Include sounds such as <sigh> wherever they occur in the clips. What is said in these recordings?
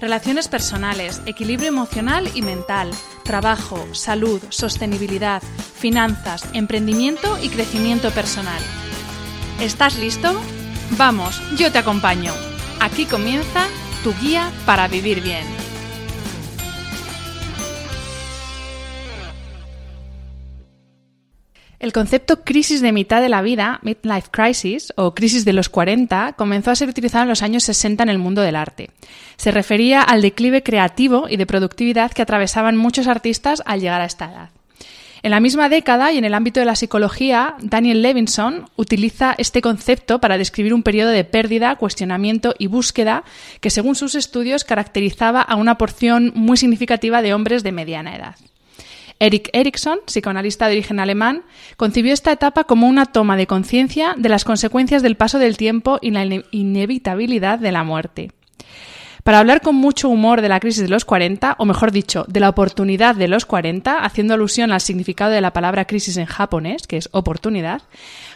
Relaciones personales, equilibrio emocional y mental, trabajo, salud, sostenibilidad, finanzas, emprendimiento y crecimiento personal. ¿Estás listo? Vamos, yo te acompaño. Aquí comienza tu guía para vivir bien. El concepto crisis de mitad de la vida, midlife crisis o crisis de los 40, comenzó a ser utilizado en los años 60 en el mundo del arte. Se refería al declive creativo y de productividad que atravesaban muchos artistas al llegar a esta edad. En la misma década y en el ámbito de la psicología, Daniel Levinson utiliza este concepto para describir un periodo de pérdida, cuestionamiento y búsqueda que, según sus estudios, caracterizaba a una porción muy significativa de hombres de mediana edad. Erik Erikson, psicoanalista de origen alemán, concibió esta etapa como una toma de conciencia de las consecuencias del paso del tiempo y la inevitabilidad de la muerte. Para hablar con mucho humor de la crisis de los 40, o mejor dicho, de la oportunidad de los 40, haciendo alusión al significado de la palabra crisis en japonés, que es oportunidad,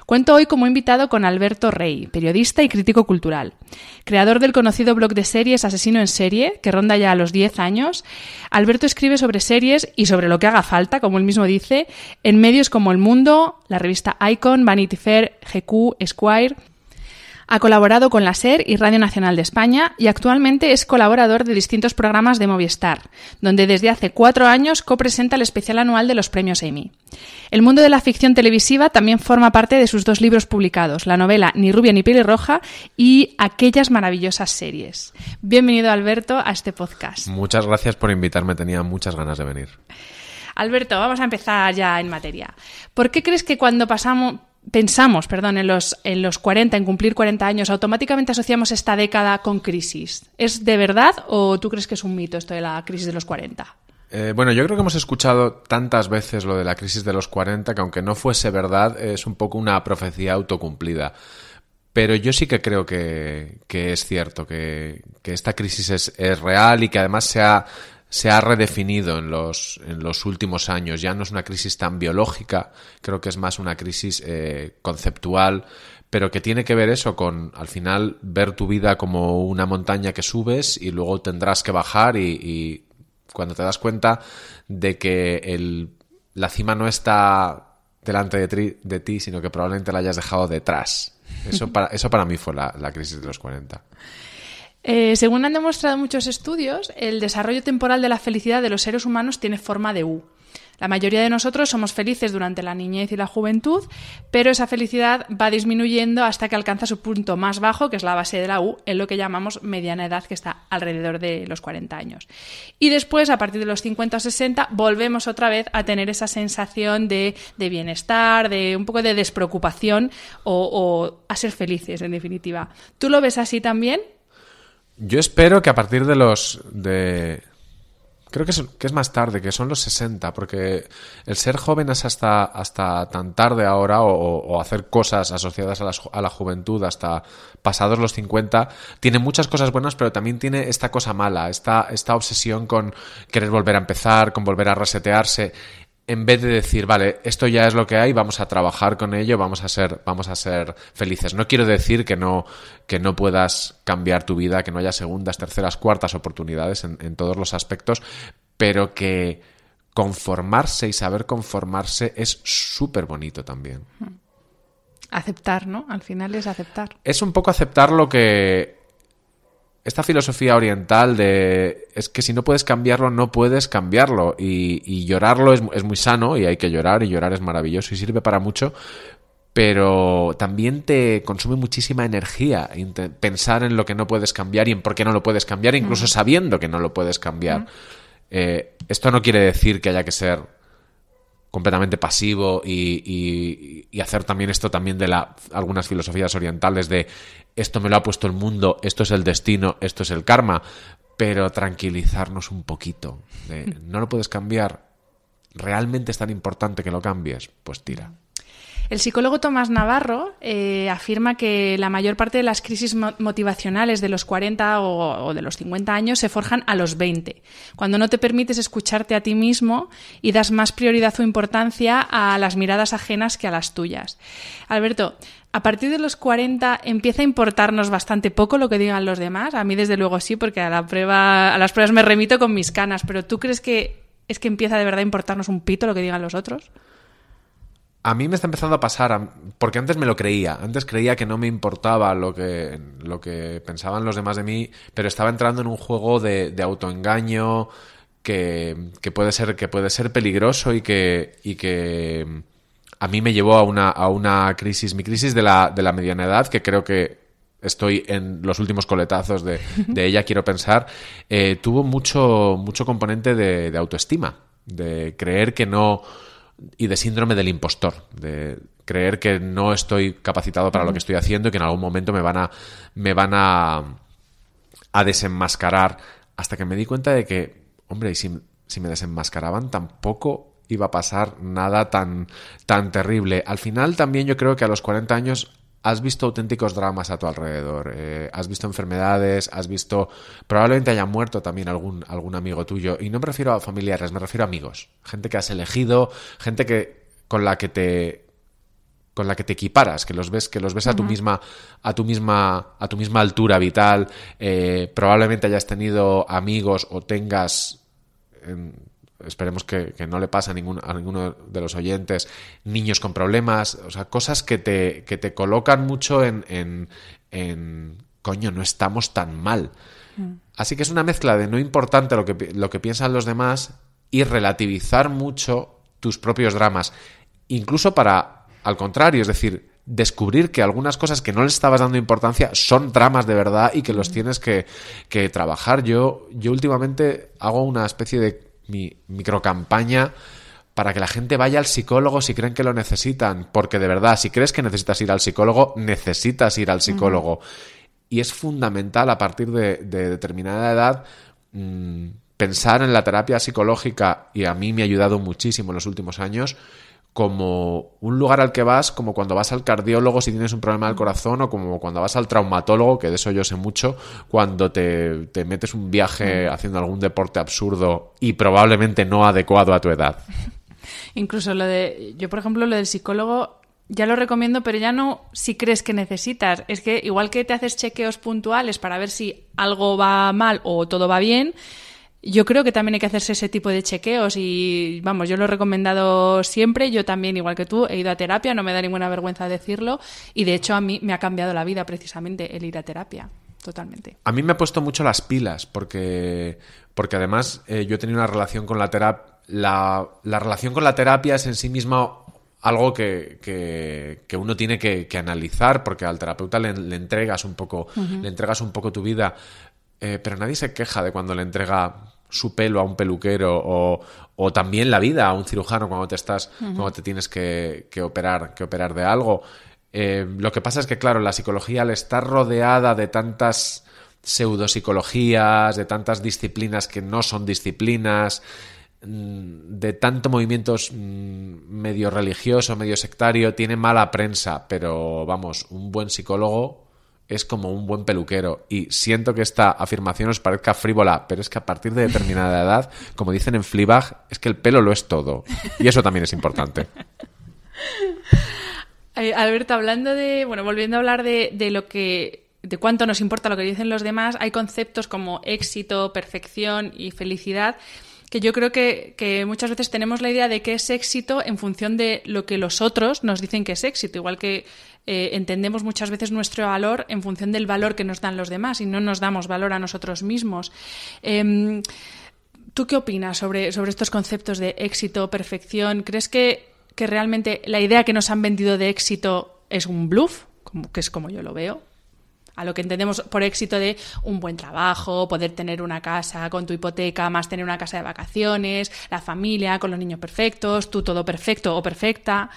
cuento hoy como invitado con Alberto Rey, periodista y crítico cultural. Creador del conocido blog de series Asesino en Serie, que ronda ya a los 10 años, Alberto escribe sobre series y sobre lo que haga falta, como él mismo dice, en medios como El Mundo, la revista Icon, Vanity Fair, GQ, Esquire, ha colaborado con la SER y Radio Nacional de España y actualmente es colaborador de distintos programas de Movistar, donde desde hace cuatro años copresenta el especial anual de los premios Emmy. El mundo de la ficción televisiva también forma parte de sus dos libros publicados, la novela Ni rubia ni pelirroja y Aquellas maravillosas series. Bienvenido, Alberto, a este podcast. Muchas gracias por invitarme, tenía muchas ganas de venir. Alberto, vamos a empezar ya en materia. ¿Por qué crees que cuando pasamos pensamos, perdón, en los, en los 40, en cumplir 40 años, automáticamente asociamos esta década con crisis. ¿Es de verdad o tú crees que es un mito esto de la crisis de los 40? Eh, bueno, yo creo que hemos escuchado tantas veces lo de la crisis de los 40 que aunque no fuese verdad, es un poco una profecía autocumplida. Pero yo sí que creo que, es cierto, que, esta crisis es, es, real y que además se ha, se ha redefinido en los, en los últimos años. Ya no es una crisis tan biológica, creo que es más una crisis eh, conceptual, pero que tiene que ver eso con, al final, ver tu vida como una montaña que subes y luego tendrás que bajar y, cuando te das cuenta de que el, la cima no está delante de, de, ti, sino que probablemente la hayas dejado detrás. Eso <laughs> para, eso para mí fue la, la crisis de los 40. Eh, según han demostrado muchos estudios, el desarrollo temporal de la felicidad de los seres humanos tiene forma de U. La mayoría de nosotros somos felices durante la niñez y la juventud, pero esa felicidad va disminuyendo hasta que alcanza su punto más bajo, que es la base de la U, en lo que llamamos mediana edad, que está alrededor de los 40 años. Y después, a partir de los 50 o 60, volvemos otra vez a tener esa sensación de, bienestar, de un poco de despreocupación o, o a ser felices, en definitiva. ¿Tú lo ves así también? Yo espero que a partir de los... de Creo que es, que es, más tarde, que son los 60, porque el ser joven es hasta, hasta tan tarde ahora o, hacer cosas asociadas a la, a la, juventud hasta pasados los 50, tiene muchas cosas buenas, pero también tiene esta cosa mala, esta, esta obsesión con querer volver a empezar, con volver a resetearse. En vez de decir, vale, esto ya es lo que hay, vamos a trabajar con ello, vamos a ser, vamos a ser felices. No quiero decir que no, que no puedas cambiar tu vida, que no haya segundas, terceras, cuartas oportunidades en, en todos los aspectos, pero que conformarse y saber conformarse es súper bonito también. Aceptar, ¿no? Al final es aceptar. Es un poco aceptar lo que esta filosofía oriental de es que si no puedes cambiarlo, no puedes cambiarlo. Y, llorarlo es, es, muy sano y hay que llorar y llorar es maravilloso y sirve para mucho. Pero también te consume muchísima energía pensar en lo que no puedes cambiar y en por qué no lo puedes cambiar, incluso sabiendo que no lo puedes cambiar. Eh, esto no quiere decir que haya que ser completamente pasivo y, hacer también esto también de la, algunas filosofías orientales de esto me lo ha puesto el mundo, esto es el destino, esto es el karma, pero tranquilizarnos un poquito. no lo puedes cambiar, realmente es tan importante que lo cambies, pues tira. El psicólogo Tomás Navarro eh, afirma que la mayor parte de las crisis motivacionales de los 40 o, de los 50 años se forjan a los 20, cuando no te permites escucharte a ti mismo y das más prioridad o importancia a las miradas ajenas que a las tuyas. Alberto, a partir de los 40 empieza a importarnos bastante poco lo que digan los demás. A mí desde luego sí, porque a la prueba, a las pruebas me remito con mis canas, pero ¿tú crees que es que empieza de verdad a importarnos un pito lo que digan los otros? A mí me está empezando a pasar, porque antes me lo creía, antes creía que no me importaba lo que, lo que pensaban los demás de mí, pero estaba entrando en un juego de, autoengaño que, puede ser, que puede ser peligroso y que, y que a mí me llevó a una, a una crisis, mi crisis de la, de la mediana edad, que creo que estoy en los últimos coletazos de, ella, quiero pensar, eh, tuvo mucho, mucho componente de autoestima, de creer que no y de síndrome del impostor, de creer que no estoy capacitado para lo que estoy haciendo y que en algún momento me van a me van a, a desenmascarar hasta que me di cuenta de que, hombre, y si, si me desenmascaraban tampoco iba a pasar nada tan, tan terrible. Al final también yo creo que a los 40 años has visto auténticos dramas a tu alrededor, eh, has visto enfermedades, has visto, probablemente haya muerto también algún, algún amigo tuyo, y no me refiero a familiares, me refiero a amigos, gente que has elegido, gente que con la que te con la que te equiparas, que los ves, que los ves a tu misma, a tu misma, a tu misma altura vital, eh, probablemente hayas tenido amigos o tengas esperemos que, no le pase a, ningún, a ninguno de los oyentes, niños con problemas, o sea, cosas que te, que te colocan mucho en, en, coño, no estamos tan mal. Mm. Así que es una mezcla de no importante lo que, lo que piensan los demás y relativizar mucho tus propios dramas, incluso para, al contrario, es decir, descubrir que algunas cosas que no le estabas dando importancia son dramas de verdad y que los mm. tienes que, que trabajar. Yo, yo últimamente hago una especie de mi microcampaña para que la gente vaya al psicólogo si creen que lo necesitan, porque de verdad, si crees que necesitas ir al psicólogo, necesitas ir al psicólogo. Y es fundamental a partir de, determinada edad mm, pensar en la terapia psicológica, y a mí me ha ayudado muchísimo en los últimos años, como un lugar al que vas, como cuando vas al cardiólogo si tienes un problema del corazón, o como cuando vas al traumatólogo, que de eso yo sé mucho, cuando te, metes un viaje haciendo algún deporte absurdo y probablemente no adecuado a tu edad. <laughs> Incluso lo de, yo por ejemplo, lo del psicólogo ya lo recomiendo, pero ya no si crees que necesitas. Es que igual que te haces chequeos puntuales para ver si algo va mal o todo va bien, yo creo que también hay que hacerse ese tipo de chequeos y vamos, yo lo he recomendado siempre, yo también, igual que tú, he ido a terapia, no me da ninguna vergüenza decirlo y de hecho a mí me ha cambiado la vida precisamente el ir a terapia. Totalmente. A mí me ha puesto mucho las pilas porque, porque además eh, yo he tenido una relación con la terapia. La, relación con la terapia es en sí misma algo que, que, uno tiene que, analizar porque al terapeuta le, entregas un poco le entregas un poco tu vida eh, pero nadie se queja de cuando le entrega su pelo a un peluquero o, también la vida a un cirujano cuando te estás, cuando te tienes que, operar, que operar de algo. Eh, lo que pasa es que, claro, la psicología al estar rodeada de tantas pseudopsicologías, de tantas disciplinas que no son disciplinas, mm, de tanto movimientos mm, medio religioso, medio sectario, tiene mala prensa, pero vamos, un buen psicólogo es como un buen peluquero. Y siento que esta afirmación os parezca frívola, pero es que a partir de determinada edad, como dicen en Fleabag, es que el pelo lo es todo. Y eso también es importante. <laughs> Eh, Alberto, hablando de, bueno, volviendo a hablar de, de lo que de cuánto nos importa lo que dicen los demás, hay conceptos como éxito, perfección y felicidad que yo creo que, que, muchas veces tenemos la idea de que es éxito en función de lo que los otros nos dicen que es éxito, igual que eh, entendemos muchas veces nuestro valor en función del valor que nos dan los demás y no nos damos valor a nosotros mismos. Eh, ¿Tú qué opinas sobre, sobre estos conceptos de éxito, perfección? ¿Crees que, que realmente la idea que nos han vendido de éxito es un bluff, como, que es como yo lo veo? a lo que entendemos por éxito de un buen trabajo, poder tener una casa con tu hipoteca, más tener una casa de vacaciones, la familia con los niños perfectos, tú todo perfecto o perfecta.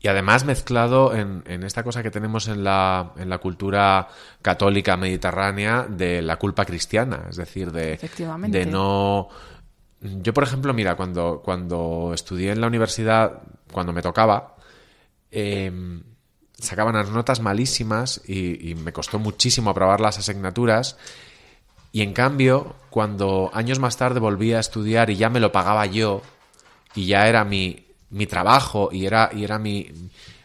Y además mezclado en, en, esta cosa que tenemos en la, en la cultura católica mediterránea de la culpa cristiana, es decir, de, de no... Yo, por ejemplo, mira, cuando, cuando estudié en la universidad, cuando me tocaba, eh, sacaban las notas malísimas y, y, me costó muchísimo aprobar las asignaturas. Y en cambio, cuando años más tarde volví a estudiar y ya me lo pagaba yo, y ya era mi, mi trabajo y era, y era mi...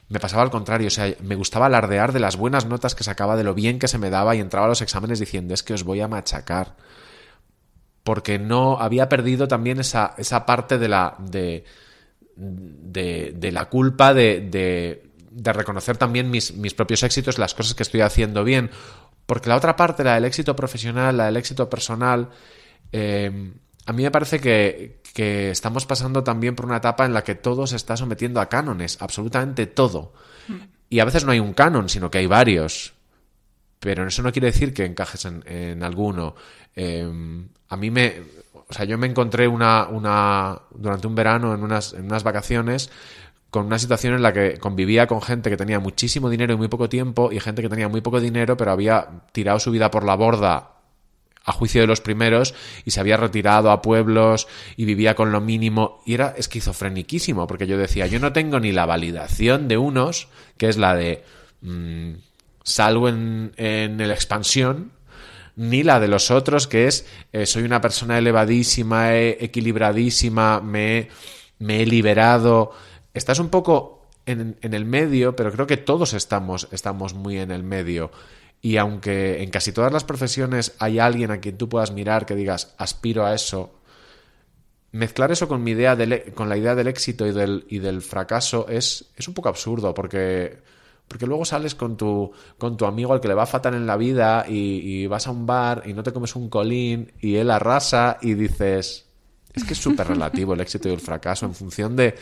Me pasaba al contrario, o sea, me gustaba alardear de las buenas notas que sacaba, de lo bien que se me daba y entraba a los exámenes diciendo es que os voy a machacar. Porque no había perdido también esa, esa parte de la, de, de, la culpa de, de, de reconocer también mis, mis, propios éxitos, las cosas que estoy haciendo bien. Porque la otra parte, la del éxito profesional, la del éxito personal, eh, a mí me parece que, que, estamos pasando también por una etapa en la que todo se está sometiendo a cánones, absolutamente todo. Y a veces no hay un canon, sino que hay varios. Pero eso no quiere decir que encajes en, en alguno. Eh, a mí me. O sea, yo me encontré una. una durante un verano, en unas, en unas vacaciones, con una situación en la que convivía con gente que tenía muchísimo dinero y muy poco tiempo, y gente que tenía muy poco dinero, pero había tirado su vida por la borda a juicio de los primeros y se había retirado a pueblos y vivía con lo mínimo y era esquizofreniquísimo porque yo decía yo no tengo ni la validación de unos que es la de mmm, salgo en, en el expansión ni la de los otros que es eh, soy una persona elevadísima equilibradísima me, me he liberado. Estás un poco en, en el medio pero creo que todos estamos estamos muy en el medio y aunque en casi todas las profesiones hay alguien a quien tú puedas mirar que digas aspiro a eso, mezclar eso con mi idea del, con la idea del éxito y del, y del fracaso es, es un poco absurdo porque, porque luego sales con tu, con tu amigo al que le va fatal en la vida y, y vas a un bar y no te comes un colín y él arrasa y dices es que es súper relativo el éxito y el fracaso. En función de,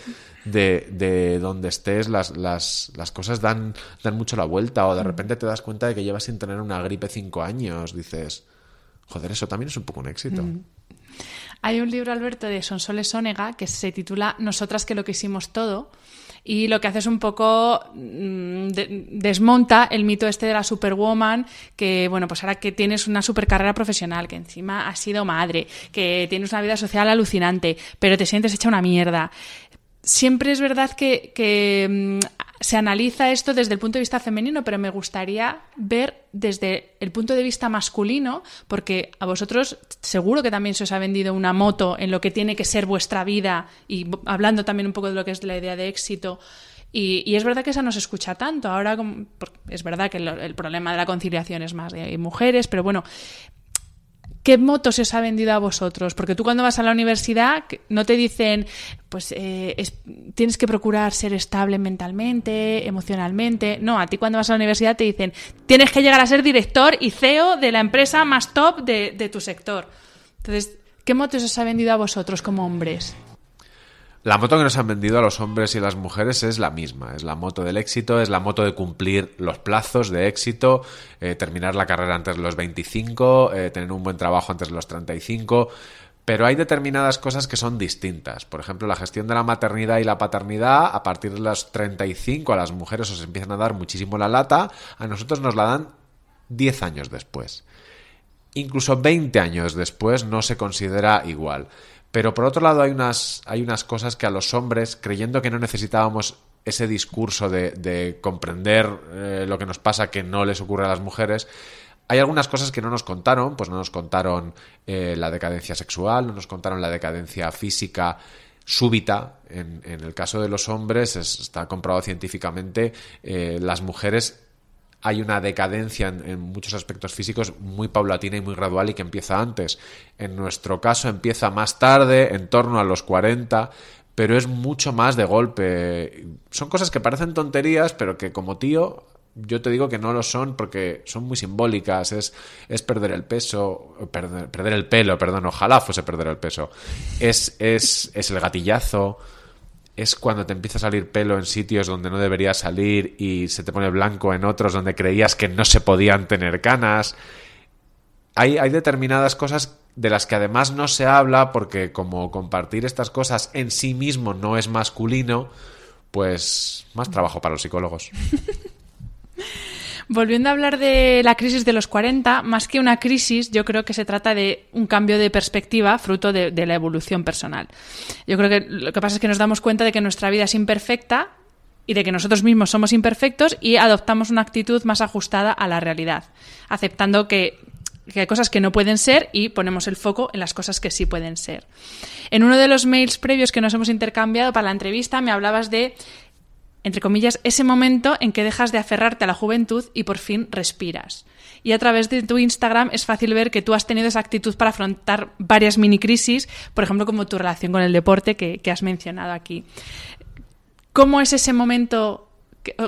de, de donde estés, las, las, las, cosas dan, dan mucho la vuelta. O de repente te das cuenta de que llevas sin tener una gripe cinco años. Dices, joder, eso también es un poco un éxito. Mm. Hay un libro, Alberto, de Sonsoles Sónega que se titula Nosotras que lo quisimos todo y lo que hace es un poco de, desmonta el mito este de la superwoman, que bueno, pues ahora que tienes una super carrera profesional, que encima has sido madre, que tienes una vida social alucinante, pero te sientes hecha una mierda. Siempre es verdad que, mmm, se analiza esto desde el punto de vista femenino, pero me gustaría ver desde el punto de vista masculino, porque a vosotros seguro que también se os ha vendido una moto en lo que tiene que ser vuestra vida y hablando también un poco de lo que es la idea de éxito. Y, y, es verdad que esa no se escucha tanto. Ahora es verdad que el, el, problema de la conciliación es más de mujeres, pero bueno, ¿Qué moto se os ha vendido a vosotros? Porque tú cuando vas a la universidad no te dicen, pues eh, es, tienes que procurar ser estable mentalmente, emocionalmente. No, a ti cuando vas a la universidad te dicen, tienes que llegar a ser director y CEO de la empresa más top de, de tu sector. Entonces, ¿qué moto se os ha vendido a vosotros como hombres? La moto que nos han vendido a los hombres y las mujeres es la misma, es la moto del éxito, es la moto de cumplir los plazos de éxito, eh, terminar la carrera antes de los 25, eh, tener un buen trabajo antes de los 35, pero hay determinadas cosas que son distintas. Por ejemplo, la gestión de la maternidad y la paternidad, a partir de los 35 a las mujeres os empiezan a dar muchísimo la lata, a nosotros nos la dan 10 años después. Incluso 20 años después no se considera igual. Pero por otro lado hay unas, hay unas cosas que a los hombres, creyendo que no necesitábamos ese discurso de, comprender eh, lo que nos pasa que no les ocurre a las mujeres, hay algunas cosas que no nos contaron, pues no nos contaron eh, la decadencia sexual, no nos contaron la decadencia física súbita. En, el caso de los hombres está comprobado científicamente, eh, las mujeres hay una decadencia en, muchos aspectos físicos muy paulatina y muy gradual y que empieza antes. En nuestro caso empieza más tarde, en torno a los 40, pero es mucho más de golpe. Son cosas que parecen tonterías, pero que como tío yo te digo que no lo son porque son muy simbólicas. Es, es perder el peso, perder, perder, el pelo, perdón, ojalá fuese perder el peso. Es, es, es el gatillazo. Es cuando te empieza a salir pelo en sitios donde no debería salir y se te pone blanco en otros donde creías que no se podían tener canas. Hay, hay determinadas cosas de las que además no se habla porque como compartir estas cosas en sí mismo no es masculino, pues más trabajo para los psicólogos. <laughs> Volviendo a hablar de la crisis de los 40, más que una crisis, yo creo que se trata de un cambio de perspectiva fruto de, la evolución personal. Yo creo que lo que pasa es que nos damos cuenta de que nuestra vida es imperfecta y de que nosotros mismos somos imperfectos y adoptamos una actitud más ajustada a la realidad, aceptando que, que, hay cosas que no pueden ser y ponemos el foco en las cosas que sí pueden ser. En uno de los mails previos que nos hemos intercambiado para la entrevista me hablabas de entre comillas, ese momento en que dejas de aferrarte a la juventud y por fin respiras. Y a través de tu Instagram es fácil ver que tú has tenido esa actitud para afrontar varias mini crisis, por ejemplo, como tu relación con el deporte que, has mencionado aquí. ¿Cómo es ese momento?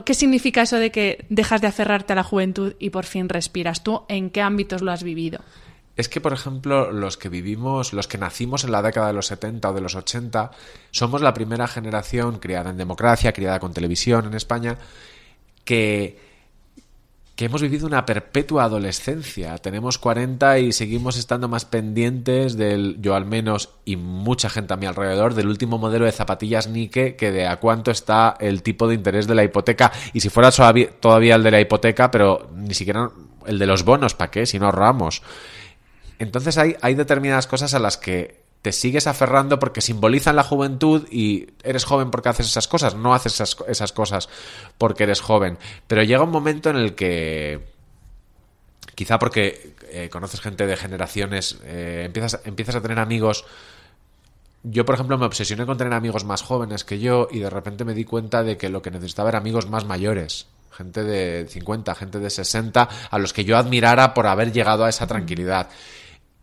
¿Qué significa eso de que dejas de aferrarte a la juventud y por fin respiras? ¿Tú en qué ámbitos lo has vivido? Es que, por ejemplo, los que vivimos, los que nacimos en la década de los 70 o de los 80, somos la primera generación criada en democracia, criada con televisión en España, que, que hemos vivido una perpetua adolescencia. Tenemos 40 y seguimos estando más pendientes del, yo al menos, y mucha gente a mi alrededor, del último modelo de zapatillas Nike que de a cuánto está el tipo de interés de la hipoteca. Y si fuera todavía el de la hipoteca, pero ni siquiera el de los bonos, ¿para qué? Si no ahorramos. Entonces hay, hay determinadas cosas a las que te sigues aferrando porque simbolizan la juventud y eres joven porque haces esas cosas, no haces esas, esas cosas porque eres joven. Pero llega un momento en el que, quizá porque eh, conoces gente de generaciones, eh, empiezas, empiezas a tener amigos. Yo, por ejemplo, me obsesioné con tener amigos más jóvenes que yo y de repente me di cuenta de que lo que necesitaba era amigos más mayores gente de 50, gente de 60, a los que yo admirara por haber llegado a esa tranquilidad.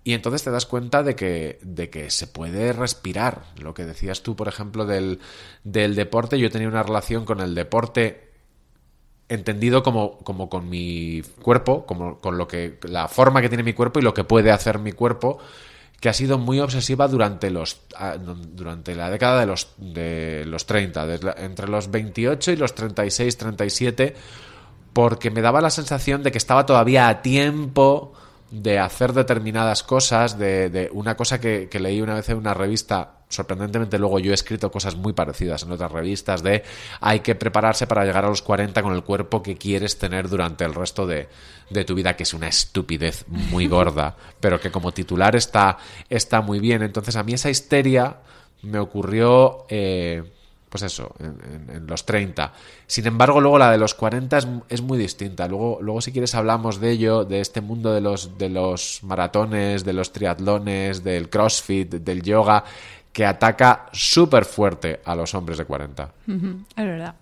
Y entonces te das cuenta de que, de que se puede respirar. Lo que decías tú, por ejemplo, del, del deporte, yo tenía una relación con el deporte entendido como, como con mi cuerpo, como con lo que la forma que tiene mi cuerpo y lo que puede hacer mi cuerpo, que ha sido muy obsesiva durante los durante la década de los de los 30, entre los 28 y los 36, 37, porque me daba la sensación de que estaba todavía a tiempo de hacer determinadas cosas, de, una cosa que, leí una vez en una revista, sorprendentemente luego yo he escrito cosas muy parecidas en otras revistas, de hay que prepararse para llegar a los 40 con el cuerpo que quieres tener durante el resto de, de tu vida, que es una estupidez muy <laughs> gorda, pero que como titular está, está muy bien. Entonces a mí esa histeria me ocurrió... Eh, pues eso, en, los 30. Sin embargo, luego la de los 40 es, muy distinta. Luego, luego, si quieres, hablamos de ello, de este mundo de los, de los maratones, de los triatlones, del crossfit, del yoga, que ataca súper fuerte a los hombres de 40. Es verdad.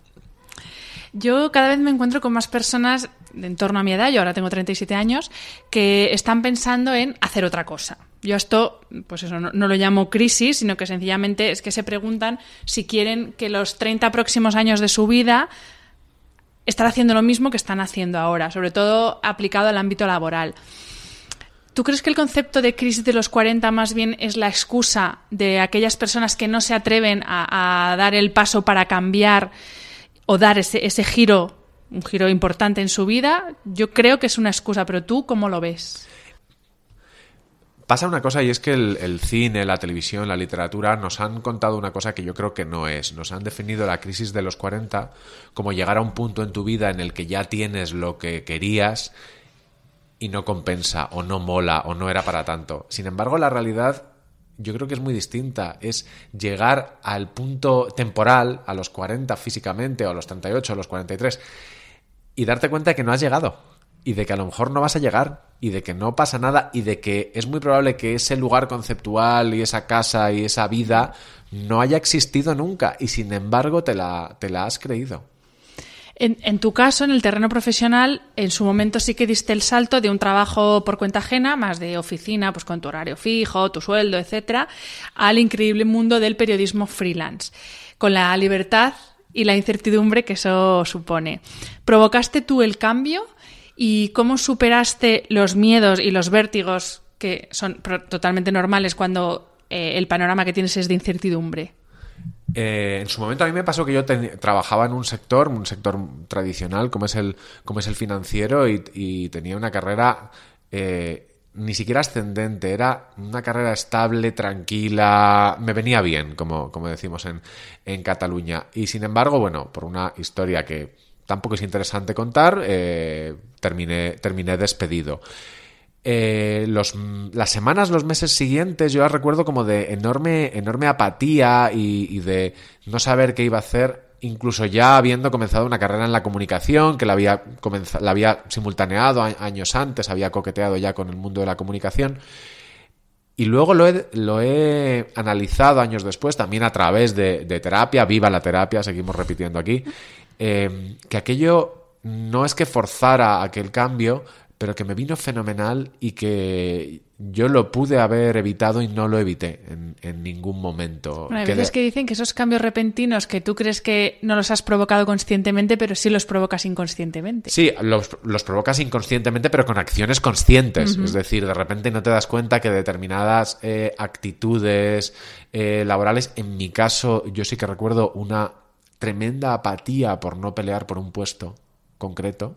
Yo cada vez me encuentro con más personas de en torno a mi edad, yo ahora tengo 37 años, que están pensando en hacer otra cosa. Yo esto, pues eso, no, lo llamo crisis, sino que sencillamente es que se preguntan si quieren que los 30 próximos años de su vida estar haciendo lo mismo que están haciendo ahora, sobre todo aplicado al ámbito laboral. ¿Tú crees que el concepto de crisis de los 40 más bien es la excusa de aquellas personas que no se atreven a dar el paso para cambiar o dar ese, ese giro, un giro importante en su vida, yo creo que es una excusa, pero tú, ¿cómo lo ves? Pasa una cosa y es que el, cine, la televisión, la literatura nos han contado una cosa que yo creo que no es. Nos han definido la crisis de los 40 como llegar a un punto en tu vida en el que ya tienes lo que querías y no compensa o no mola o no era para tanto. Sin embargo, la realidad yo creo que es muy distinta. Es llegar al punto temporal, a los 40 físicamente, o a los 38, o a los 43, y darte cuenta de que no has llegado. Y de que a lo mejor no vas a llegar, y de que no pasa nada, y de que es muy probable que ese lugar conceptual y esa casa y esa vida no haya existido nunca, y sin embargo te la, te la has creído. En, tu caso, en el terreno profesional, en su momento sí que diste el salto de un trabajo por cuenta ajena, más de oficina, pues con tu horario fijo, tu sueldo, etcétera, al increíble mundo del periodismo freelance, con la libertad y la incertidumbre que eso supone. ¿Provocaste tú el cambio y cómo superaste los miedos y los vértigos que son totalmente normales cuando eh, el panorama que tienes es de incertidumbre? Eh, en su momento a mí me pasó que yo trabajaba en un sector, un sector tradicional como es el, como es el financiero y, tenía una carrera eh, ni siquiera ascendente, era una carrera estable, tranquila, me venía bien, como, como decimos en, en Cataluña. Y sin embargo, bueno, por una historia que tampoco es interesante contar, eh, terminé, terminé despedido. Eh, los, las semanas, los meses siguientes, yo las recuerdo como de enorme, enorme apatía y, de no saber qué iba a hacer, incluso ya habiendo comenzado una carrera en la comunicación, que la había, la había simultaneado años antes, había coqueteado ya con el mundo de la comunicación. Y luego lo he, lo he analizado años después, también a través de, terapia, viva la terapia, seguimos repitiendo aquí, eh, que aquello no es que forzara aquel cambio, pero que me vino fenomenal y que yo lo pude haber evitado y no lo evité en, ningún momento. hay veces que dicen que esos cambios repentinos que tú crees que no los has provocado conscientemente, pero sí los provocas inconscientemente. Sí, los, provocas inconscientemente, pero con acciones conscientes. Es decir, de repente no te das cuenta que determinadas eh, actitudes eh, laborales, en mi caso, yo sí que recuerdo una tremenda apatía por no pelear por un puesto concreto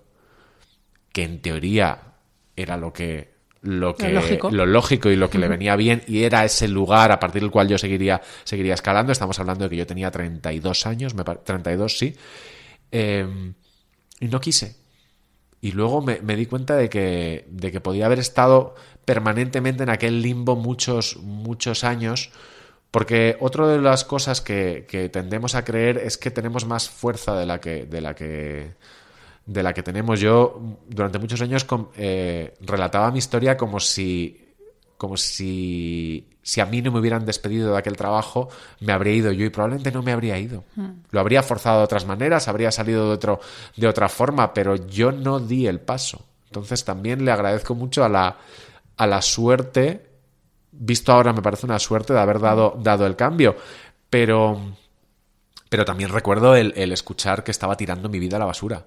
que en teoría era lo que lo que lo lógico, y lo que le venía bien y era ese lugar a partir del cual yo seguiría seguiría escalando. Estamos hablando de que yo tenía 32 años me, 32 sí. Em, y no quise. Y luego me, di cuenta de que, de que podía haber estado permanentemente en aquel limbo muchos muchos años porque otra de las cosas que, que, tendemos a creer es que tenemos más fuerza de la que, de la que de la que tenemos. Yo durante muchos años eh, relataba mi historia como si como si, si a mí no me hubieran despedido de aquel trabajo, me habría ido yo y probablemente no me habría ido. Hmm. Lo habría forzado de otras maneras, habría salido de, otro, de otra forma, pero yo no di el paso. Entonces también le agradezco mucho a la, a la suerte, visto ahora me parece una suerte de haber dado, dado el cambio, pero, pero también recuerdo el, el escuchar que estaba tirando mi vida a la basura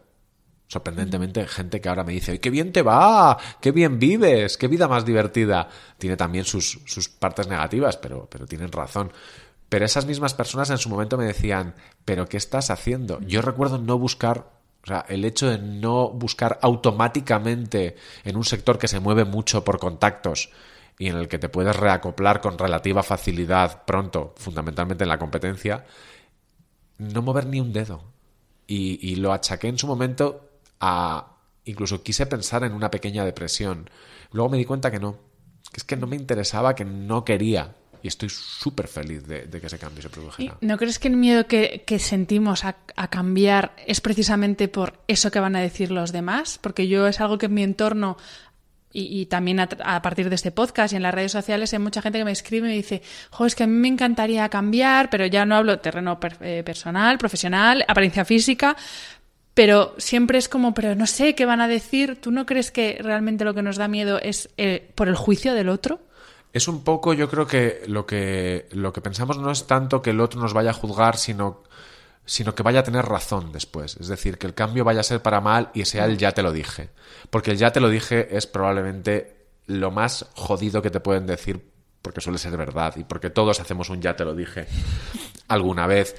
sorprendentemente gente que ahora me dice, qué bien te va! ¡Qué bien vives! ¡Qué vida más divertida! Tiene también sus, sus partes negativas, pero, pero tienen razón. Pero esas mismas personas en su momento me decían, ¿pero qué estás haciendo? Yo recuerdo no buscar, o sea, el hecho de no buscar automáticamente en un sector que se mueve mucho por contactos y en el que te puedes reacoplar con relativa facilidad pronto, fundamentalmente en la competencia, no mover ni un dedo. Y, y lo achaqué en su momento Incluso quise pensar en una pequeña depresión. Luego me di cuenta que no. Que es que no me interesaba, que no quería. Y estoy súper feliz de, que ese cambio se produjera. ¿No crees que el miedo que, sentimos a, cambiar es precisamente por eso que van a decir los demás? Porque yo es algo que en mi entorno y, también a, partir de este podcast y en las redes sociales hay mucha gente que me escribe y me dice, jo, es que a mí me encantaría cambiar, pero ya no hablo terreno eh, personal, profesional, apariencia física, pero siempre es como, pero no sé qué van a decir. ¿Tú no crees que realmente lo que nos da miedo es eh, por el juicio del otro? Es un poco, yo creo que lo que lo que pensamos no es tanto que el otro nos vaya a juzgar, sino sino que vaya a tener razón después. Es decir, que el cambio vaya a ser para mal y sea el ya te lo dije. Porque el ya te lo dije es probablemente lo más jodido que te pueden decir porque suele ser verdad y porque todos hacemos un ya te lo dije alguna vez.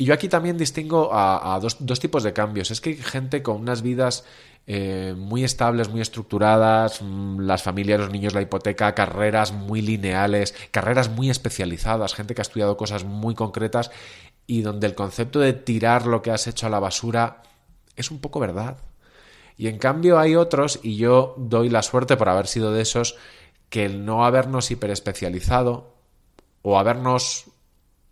Y yo aquí también distingo a, dos, tipos de cambios. Es que hay gente con unas vidas eh, muy estables, muy estructuradas, mm, las familias, los niños, la hipoteca, carreras muy lineales, carreras muy especializadas, gente que ha estudiado cosas muy concretas y donde el concepto de tirar lo que has hecho a la basura es un poco verdad. Y en cambio hay otros, y yo doy la suerte por haber sido de esos, que el no habernos hiperespecializado o habernos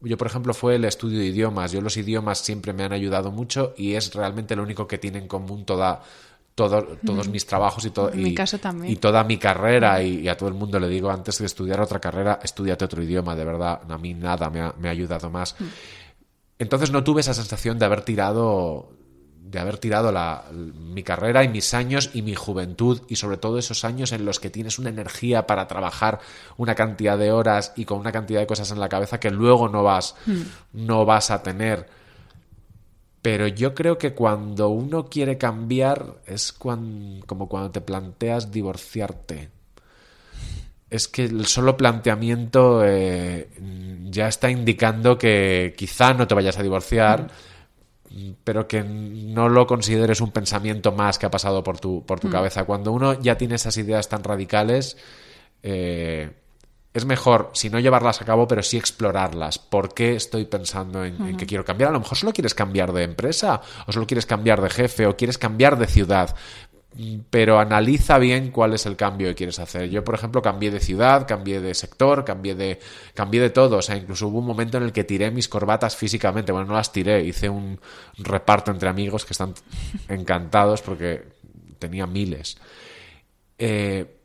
yo, por ejemplo, fue el estudio de idiomas. Yo los idiomas siempre me han ayudado mucho y es realmente lo único que tiene en común toda, todos mis trabajos y, todo, y, caso también. y toda mi carrera. Y, a todo el mundo le digo, antes de estudiar otra carrera, estudiate otro idioma. De verdad, a mí nada me ha, me ha ayudado más. Entonces no tuve esa sensación de haber tirado de haber tirado la, mi carrera y mis años y mi juventud y sobre todo esos años en los que tienes una energía para trabajar una cantidad de horas y con una cantidad de cosas en la cabeza que luego no vas, hmm. no vas a tener. Pero yo creo que cuando uno quiere cambiar es como cuando te planteas divorciarte. Es que el solo planteamiento eh, ya está indicando que quizá no te vayas a divorciar. Hmm pero que no lo consideres un pensamiento más que ha pasado por tu, por tu mm. cabeza. Cuando uno ya tiene esas ideas tan radicales, eh, es mejor, si no llevarlas a cabo, pero sí explorarlas. ¿Por qué estoy pensando en, que quiero cambiar? A lo mejor solo quieres cambiar de empresa, o solo quieres cambiar de jefe, o quieres cambiar de ciudad pero analiza bien cuál es el cambio que quieres hacer. Yo, por ejemplo, cambié de ciudad, cambié de sector, cambié de, cambié de todo. O sea, incluso hubo un momento en el que tiré mis corbatas físicamente. Bueno, no las tiré, hice un reparto entre amigos que están encantados porque tenía miles. Eh,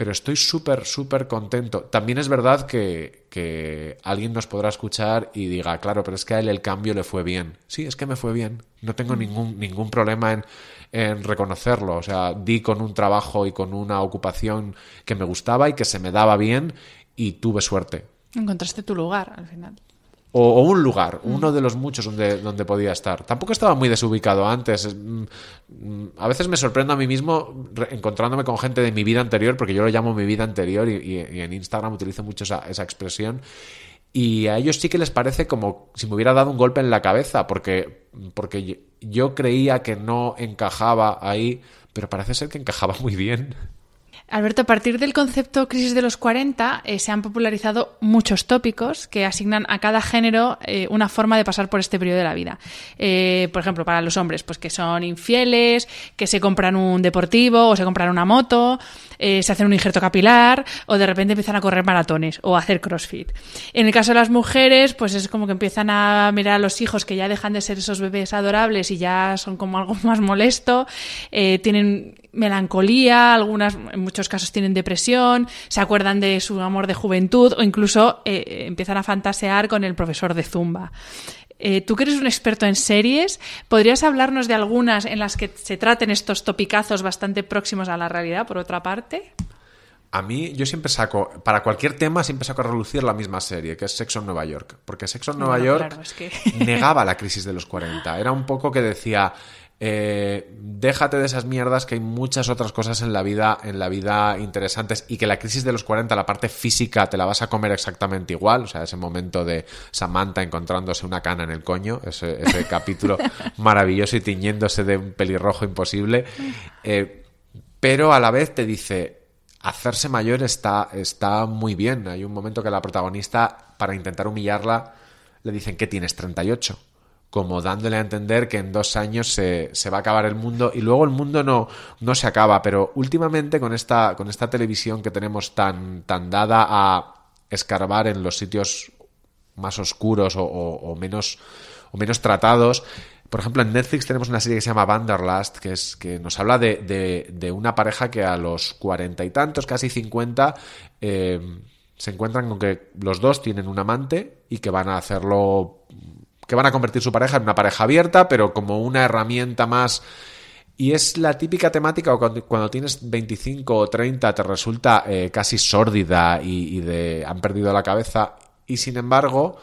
pero estoy súper, súper contento. También es verdad que, que, alguien nos podrá escuchar y diga, claro, pero es que a él el cambio le fue bien. Sí, es que me fue bien. No tengo mm. ningún, ningún problema en, en reconocerlo. O sea, di con un trabajo y con una ocupación que me gustaba y que se me daba bien y tuve suerte. Encontraste tu lugar al final. O, un lugar, mm. uno de los muchos donde, donde podía estar. Tampoco estaba muy desubicado antes. Mm, a veces me sorprendo a mí mismo encontrándome con gente de mi vida anterior, porque yo lo llamo mi vida anterior y, en Instagram utilizo mucho esa, esa expresión y a ellos sí que les parece como si me hubiera dado un golpe en la cabeza, porque, porque yo creía que no encajaba ahí, pero parece ser que encajaba muy bien. Alberto, a partir del concepto crisis de los 40 eh, se han popularizado muchos tópicos que asignan a cada género eh, una forma de pasar por este periodo de la vida. Eh, por ejemplo, para los hombres, pues que son infieles, que se compran un deportivo o se compran una moto, se hacen un injerto capilar o de repente empiezan a correr maratones o a hacer crossfit. En el caso de las mujeres, pues es como que empiezan a mirar a los hijos que ya dejan de ser esos bebés adorables y ya son como algo <laughs> más molesto, tienen melancolía, algunas, en muchos casos tienen depresión, se acuerdan de su amor de juventud o incluso eh, empiezan a fantasear con el profesor de Zumba. Eh, tú que eres un experto en series, ¿podrías hablarnos de algunas en las que se traten estos topicazos bastante próximos a la realidad, por otra parte? A mí, yo siempre saco, para cualquier tema, siempre saco a relucir la misma serie, que es Sexo en Nueva York. Porque Sexo en Nueva York negaba la crisis de los 40. Era un poco que decía, eh, déjate de esas mierdas que hay muchas otras cosas en la vida en la vida interesantes y que la crisis de los 40 la parte física te la vas a comer exactamente igual. O sea ese momento de Samantha encontrándose una cana en el coño ese, capítulo <laughs> maravilloso y tiñéndose de un pelirrojo imposible. Eh, pero a la vez te dice hacerse mayor está, está muy bien. Hay un momento que la protagonista para intentar humillarla le dicen que tienes 38 como dándole a entender que en dos años se, se, va a acabar el mundo y luego el mundo no, no se acaba. Pero últimamente con esta, con esta televisión que tenemos tan, tan dada a escarbar en los sitios más oscuros o, menos, o menos tratados, por ejemplo, en Netflix tenemos una serie que se llama Wanderlust, que es que nos habla de, de, una pareja que a los cuarenta y tantos, casi cincuenta, eh, se encuentran con que los dos tienen un amante y que van a hacerlo que van a convertir su pareja en una pareja abierta, pero como una herramienta más. Y es la típica temática cuando, tienes 25 o 30 te resulta eh, casi sórdida y, de han perdido la cabeza. Y sin embargo,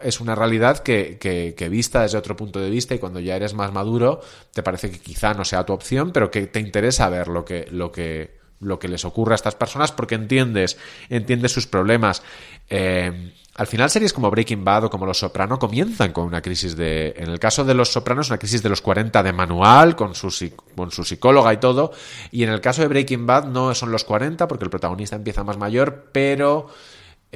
es una realidad que, que, vista desde otro punto de vista y cuando ya eres más maduro te parece que quizá no sea tu opción, pero que te interesa ver lo que, lo que, lo que les ocurre a estas personas porque entiendes, entiendes sus problemas. Eh, al final series como Breaking Bad o como Los Soprano comienzan con una crisis de... En el caso de Los Sopranos, una crisis de los 40 de manual, con su, con su psicóloga y todo. Y en el caso de Breaking Bad no son los 40 porque el protagonista empieza más mayor, pero...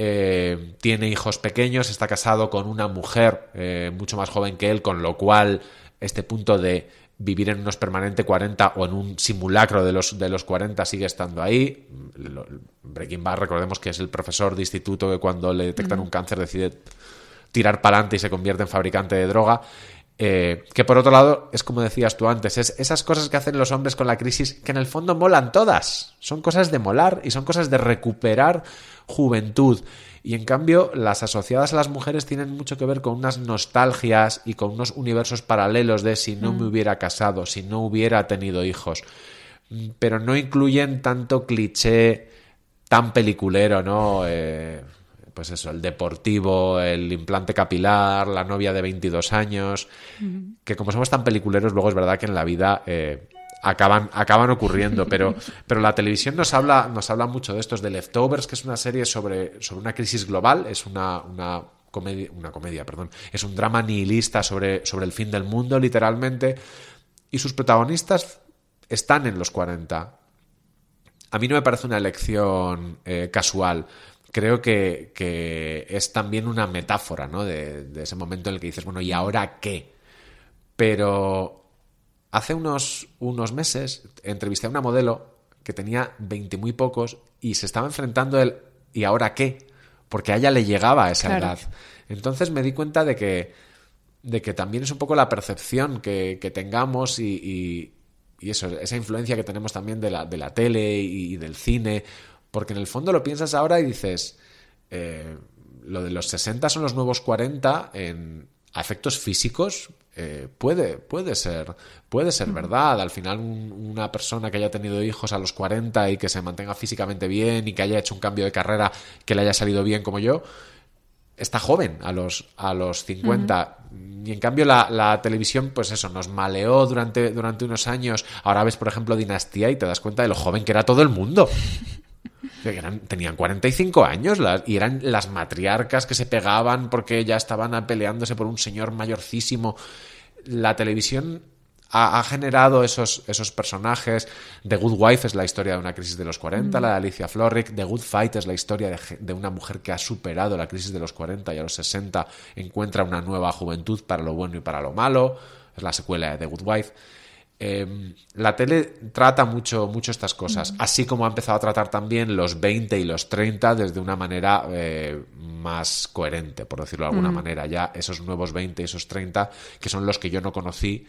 Eh, tiene hijos pequeños, está casado con una mujer eh, mucho más joven que él, con lo cual este punto de vivir en unos permanente 40 o en un simulacro de los, de los 40 sigue estando ahí. Breaking Bad, recordemos que es el profesor de instituto que cuando le detectan un cáncer decide tirar para adelante y se convierte en fabricante de droga. Eh, que por otro lado, es como decías tú antes, es esas cosas que hacen los hombres con la crisis que en el fondo molan todas. Son cosas de molar y son cosas de recuperar juventud. Y en cambio, las asociadas a las mujeres tienen mucho que ver con unas nostalgias y con unos universos paralelos de si no me mm. hubiera casado, si no hubiera tenido hijos. Mm, pero no incluyen tanto cliché tan peliculero, ¿no? Eh, pues eso, el deportivo, el implante capilar, la novia de 22 años, que como somos tan peliculeros, luego es verdad que en la vida eh, acaban, acaban ocurriendo, pero, pero la televisión nos habla, nos habla mucho de estos de Leftovers, que es una serie sobre, sobre una crisis global, es una, una comedia, una comedia, perdón, es un drama nihilista sobre, sobre el fin del mundo, literalmente, y sus protagonistas están en los 40. A mí no me parece una elección eh, casual creo que, es también una metáfora ¿no? de, ese momento en el que dices, bueno, ¿y ahora qué? Pero hace unos, unos meses entrevisté a una modelo que tenía 20 muy pocos y se estaba enfrentando el ¿y ahora qué? Porque a ella le llegaba a esa edad. Entonces me di cuenta de que, de que también es un poco la percepción que, tengamos y, y, eso, esa influencia que tenemos también de la, de la tele y del cine porque en el fondo lo piensas ahora y dices, eh, lo de los 60 son los nuevos 40 en efectos físicos. Eh, puede, puede ser, puede ser verdad. Al final, una persona que haya tenido hijos a los 40 y que se mantenga físicamente bien y que haya hecho un cambio de carrera que le haya salido bien como yo, está joven a los, a los 50. Y en cambio la, la, televisión, pues eso, nos maleó durante, durante unos años. Ahora ves, por ejemplo, Dinastía y te das cuenta de lo joven que era todo el mundo <laughs> tenían 45 años y eran las matriarcas que se pegaban porque ya estaban peleándose por un señor mayorcísimo. La televisión ha, generado esos, esos personajes. The Good Wife es la historia de una crisis de los 40, la de Alicia Florrick. The Good Fight es la historia de, de, una mujer que ha superado la crisis de los 40 y a los 60 encuentra una nueva juventud para lo bueno y para lo malo. Es la secuela de The Good Wife. Em, la tele trata mucho, mucho estas cosas, así como ha empezado a tratar también los 20 y los 30 desde una manera eh, más coherente, por decirlo de alguna manera. Ya esos nuevos 20 y esos 30, que son los que yo no conocí,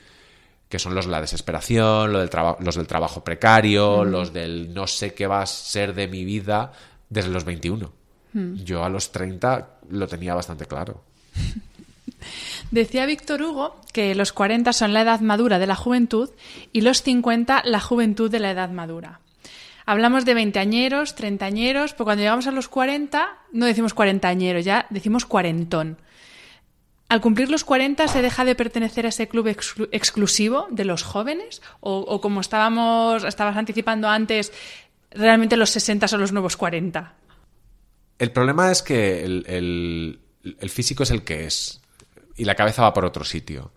que son los de la desesperación, los del, los del trabajo precario, los del no sé qué va a ser de mi vida desde los 21. Yo a los 30 lo tenía bastante claro. <laughs> Decía Víctor Hugo que los 40 son la edad madura de la juventud y los 50 la juventud de la edad madura. Hablamos de veinteañeros, treintañeros, pero cuando llegamos a los 40 no decimos cuarentañeros, ya decimos cuarentón. ¿Al cumplir los 40 se deja de pertenecer a ese club exclusivo de los jóvenes? ¿O, como estábamos, estabas anticipando antes, realmente los 60 son los nuevos 40? El problema es que el físico es el que es y la cabeza va por otro sitio.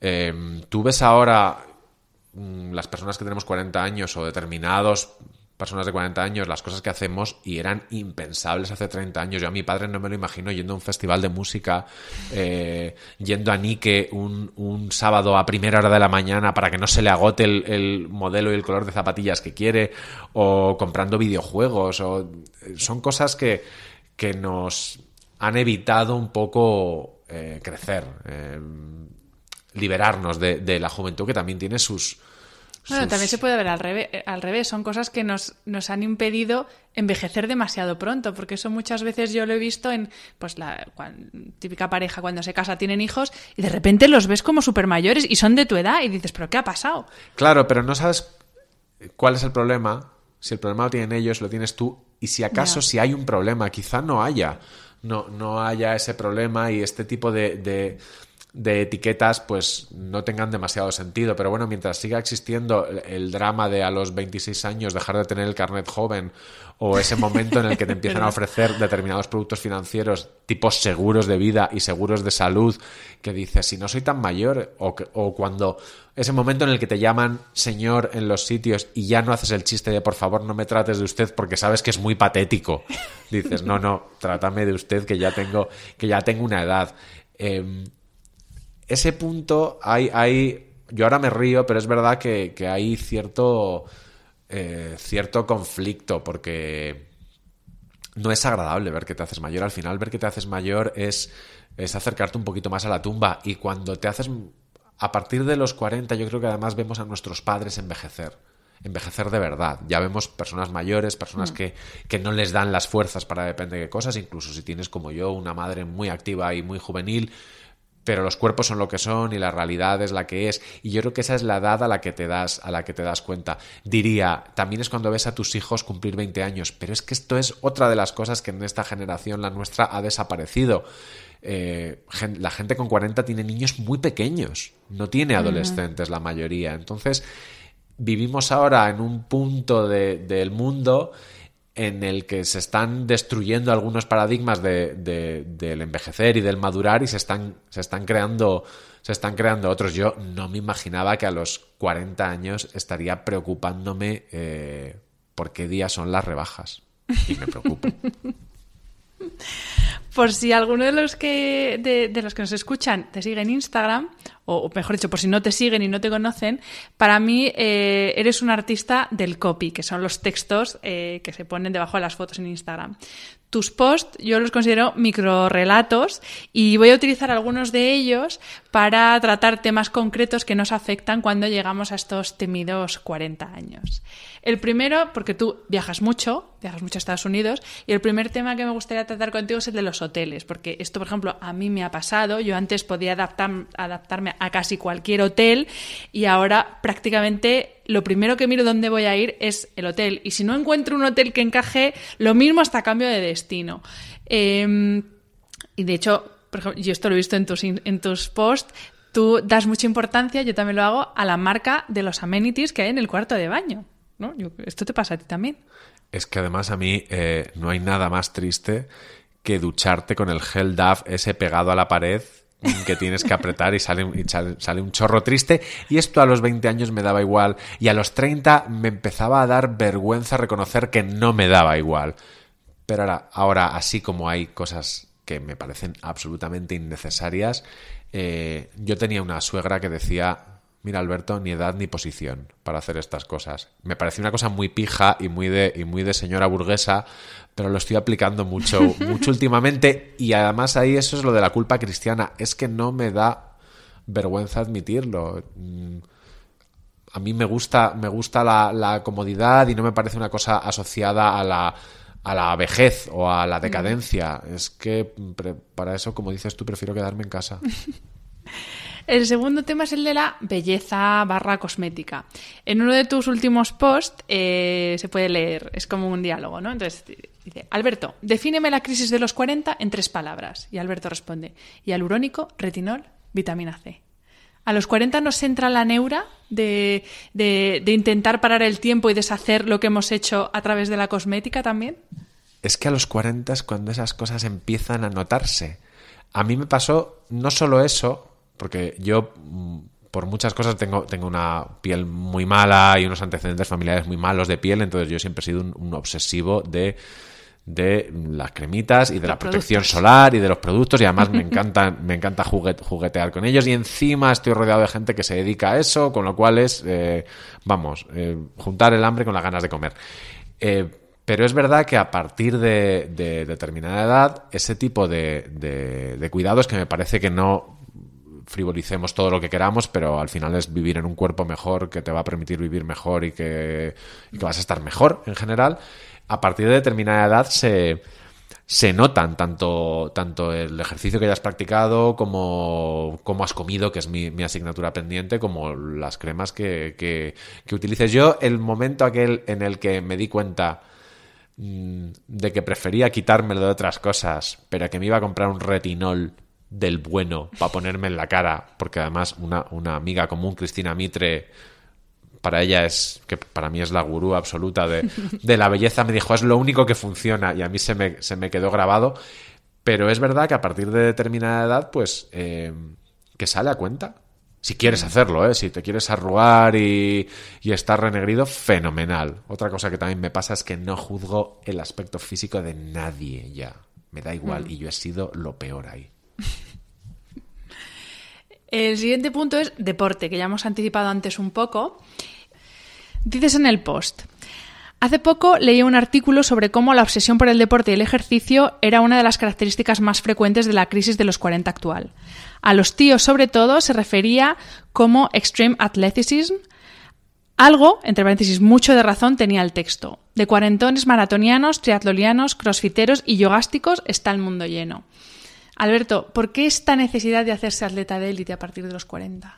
Em, tú ves ahora mm, las personas que tenemos 40 años o determinados personas de 40 años, las cosas que hacemos y eran impensables hace 30 años. Yo a mi padre no me lo imagino yendo a un festival de música, eh, yendo a Nike un, un, sábado a primera hora de la mañana para que no se le agote el, el, modelo y el color de zapatillas que quiere, o comprando videojuegos, o son cosas que, que nos han evitado un poco eh, crecer, eh, liberarnos de, la juventud que también tiene sus... Bueno, también se puede ver al revés, eh, al revés. Son cosas que nos, nos han impedido envejecer demasiado pronto, porque eso muchas veces yo lo he visto en pues la típica pareja cuando se casa tienen hijos y de repente los ves como súper mayores y son de tu edad y dices, pero ¿qué ha pasado? Claro, pero no sabes cuál es el problema. Si el problema lo tienen ellos, lo tienes tú. Y si acaso, si hay un problema, quizá no haya no, no haya ese problema y este tipo de, de, de, etiquetas pues no tengan demasiado sentido. Pero bueno, mientras siga existiendo el, drama de a los 26 años dejar de tener el carnet joven o ese momento en el que te <laughs> empiezan a ofrecer determinados productos financieros tipos seguros de vida y seguros de salud que dices, si no soy tan mayor o, o cuando ese momento en el que te llaman señor en los sitios y ya no haces el chiste de por favor no me trates de usted porque sabes que es muy patético. <laughs> Dices, no, no, trátame de usted que ya tengo, que ya tengo una edad. Em, ese punto hay, hay yo ahora me río, pero es verdad que, hay cierto, eh, cierto conflicto, porque no es agradable ver que te haces mayor. Al final, ver que te haces mayor es, es acercarte un poquito más a la tumba. Y cuando te haces. A partir de los 40, yo creo que además vemos a nuestros padres envejecer envejecer de verdad. Ya vemos personas mayores, personas mm. que, que, no les dan las fuerzas para depender de qué cosas, incluso si tienes como yo una madre muy activa y muy juvenil, pero los cuerpos son lo que son y la realidad es la que es. Y yo creo que esa es la edad a la que te das a la que te das cuenta. Diría también es cuando ves a tus hijos cumplir 20 años pero es que esto es otra de las cosas que en esta generación la nuestra ha desaparecido. Eh, la gente con 40 tiene niños muy pequeños no tiene adolescentes la mayoría. Entonces vivimos ahora en un punto del mundo en el que se están destruyendo algunos paradigmas de, del envejecer y del madurar y se están, se están creando se están creando otros. Yo no me imaginaba que a los 40 años estaría preocupándome eh, por qué día son las rebajas. Y me preocupo. <laughs> por si alguno de los que de, los que nos escuchan te sigue en Instagram, o, mejor dicho, por si no te siguen y no te conocen, para mí eh, eres un artista del copy, que son los textos eh, que se ponen debajo de las fotos en Instagram. Tus posts yo los considero microrelatos y voy a utilizar algunos de ellos para tratar temas concretos que nos afectan cuando llegamos a estos temidos 40 años. El primero, porque tú viajas mucho, viajas mucho a Estados Unidos, y el primer tema que me gustaría tratar contigo es el de los hoteles, porque esto, por ejemplo, a mí me ha pasado. Yo antes podía adaptarme a casi cualquier hotel y ahora prácticamente lo primero que miro dónde voy a ir es el hotel. Y si no encuentro un hotel que encaje, lo mismo hasta cambio de destino. Em, y de hecho, por ejemplo, yo esto lo he visto en tus, en tus posts, tú das mucha importancia, yo también lo hago, a la marca de los amenities que hay en el cuarto de baño. ¿no? ¿Esto te pasa a ti también? Es que además a mí eh, no hay nada más triste que ducharte con el gel DAF ese pegado a la pared que tienes que apretar y sale, sale, un chorro triste. Y esto a los 20 años me daba igual. Y a los 30 me empezaba a dar vergüenza reconocer que no me daba igual. Pero ahora, ahora así como hay cosas que me parecen absolutamente innecesarias, eh, yo tenía una suegra que decía mira Alberto, ni edad ni posición para hacer estas cosas. Me pareció una cosa muy pija y muy de, y muy de señora burguesa, pero lo estoy aplicando mucho, <laughs> mucho últimamente y además ahí eso es lo de la culpa cristiana, es que no me da vergüenza admitirlo. Mm, a mí me gusta, me gusta la, la comodidad y no me parece una cosa asociada a la, a la vejez o a la decadencia. Es que para eso, como dices tú, prefiero quedarme en casa. <laughs> El segundo tema es el de la belleza barra cosmética. En uno de tus últimos posts eh, se puede leer, es como un diálogo, ¿no? Entonces dice, Alberto, defíneme la crisis de los 40 en tres palabras. Y Alberto responde, hialurónico, retinol, vitamina C. A los 40 nos entra la neura de, de, intentar parar el tiempo y deshacer lo que hemos hecho a través de la cosmética también. Es que a los 40 es cuando esas cosas empiezan a notarse. A mí me pasó no solo eso, porque yo mm, por muchas cosas tengo, tengo una piel muy mala y unos antecedentes familiares muy malos de piel, entonces yo siempre he sido un, obsesivo de, de las cremitas y de la protección solar y de los productos y además <laughs> me encanta, me encanta juguetear con ellos y encima estoy rodeado de gente que se dedica a eso, con lo cual es, eh, vamos, eh, juntar el hambre con las ganas de comer. Eh, pero es verdad que a partir de, determinada edad, ese tipo de, de, cuidados que me parece que no frivolicemos todo lo que queramos, pero al final es vivir en un cuerpo mejor que te va a permitir vivir mejor y que, vas a estar mejor en general. A partir de determinada edad se, se notan tanto, tanto el ejercicio que hayas practicado como cómo has comido, que es mi, asignatura pendiente, como las cremas que, que, que, utilices. Yo, el momento aquel en el que me di cuenta mm, de que prefería quitármelo de otras cosas, pero que me iba a comprar un retinol del bueno para ponerme en la cara, porque además una, una amiga común, Cristina Mitre, para ella es, que para mí es la gurú absoluta de, de, la belleza, me dijo, es lo único que funciona y a mí se me, se me quedó grabado. Pero es verdad que a partir de determinada edad, pues, eh, que sale a cuenta. Si quieres hacerlo, ¿eh? si te quieres arrugar y, y estar renegrido, fenomenal. Otra cosa que también me pasa es que no juzgo el aspecto físico de nadie ya. Me da igual mm. y yo he sido lo peor ahí. El siguiente punto es deporte, que ya hemos anticipado antes un poco. Dices en el post. Hace poco leí un artículo sobre cómo la obsesión por el deporte y el ejercicio era una de las características más frecuentes de la crisis de los 40 actual. A los tíos, sobre todo, se refería como extreme athleticism. Algo, entre paréntesis, mucho de razón tenía el texto. De cuarentones maratonianos, triatlonianos, crossfiteros y yogásticos está el mundo lleno. Alberto, ¿por qué esta necesidad de hacerse atleta de élite a partir de los 40?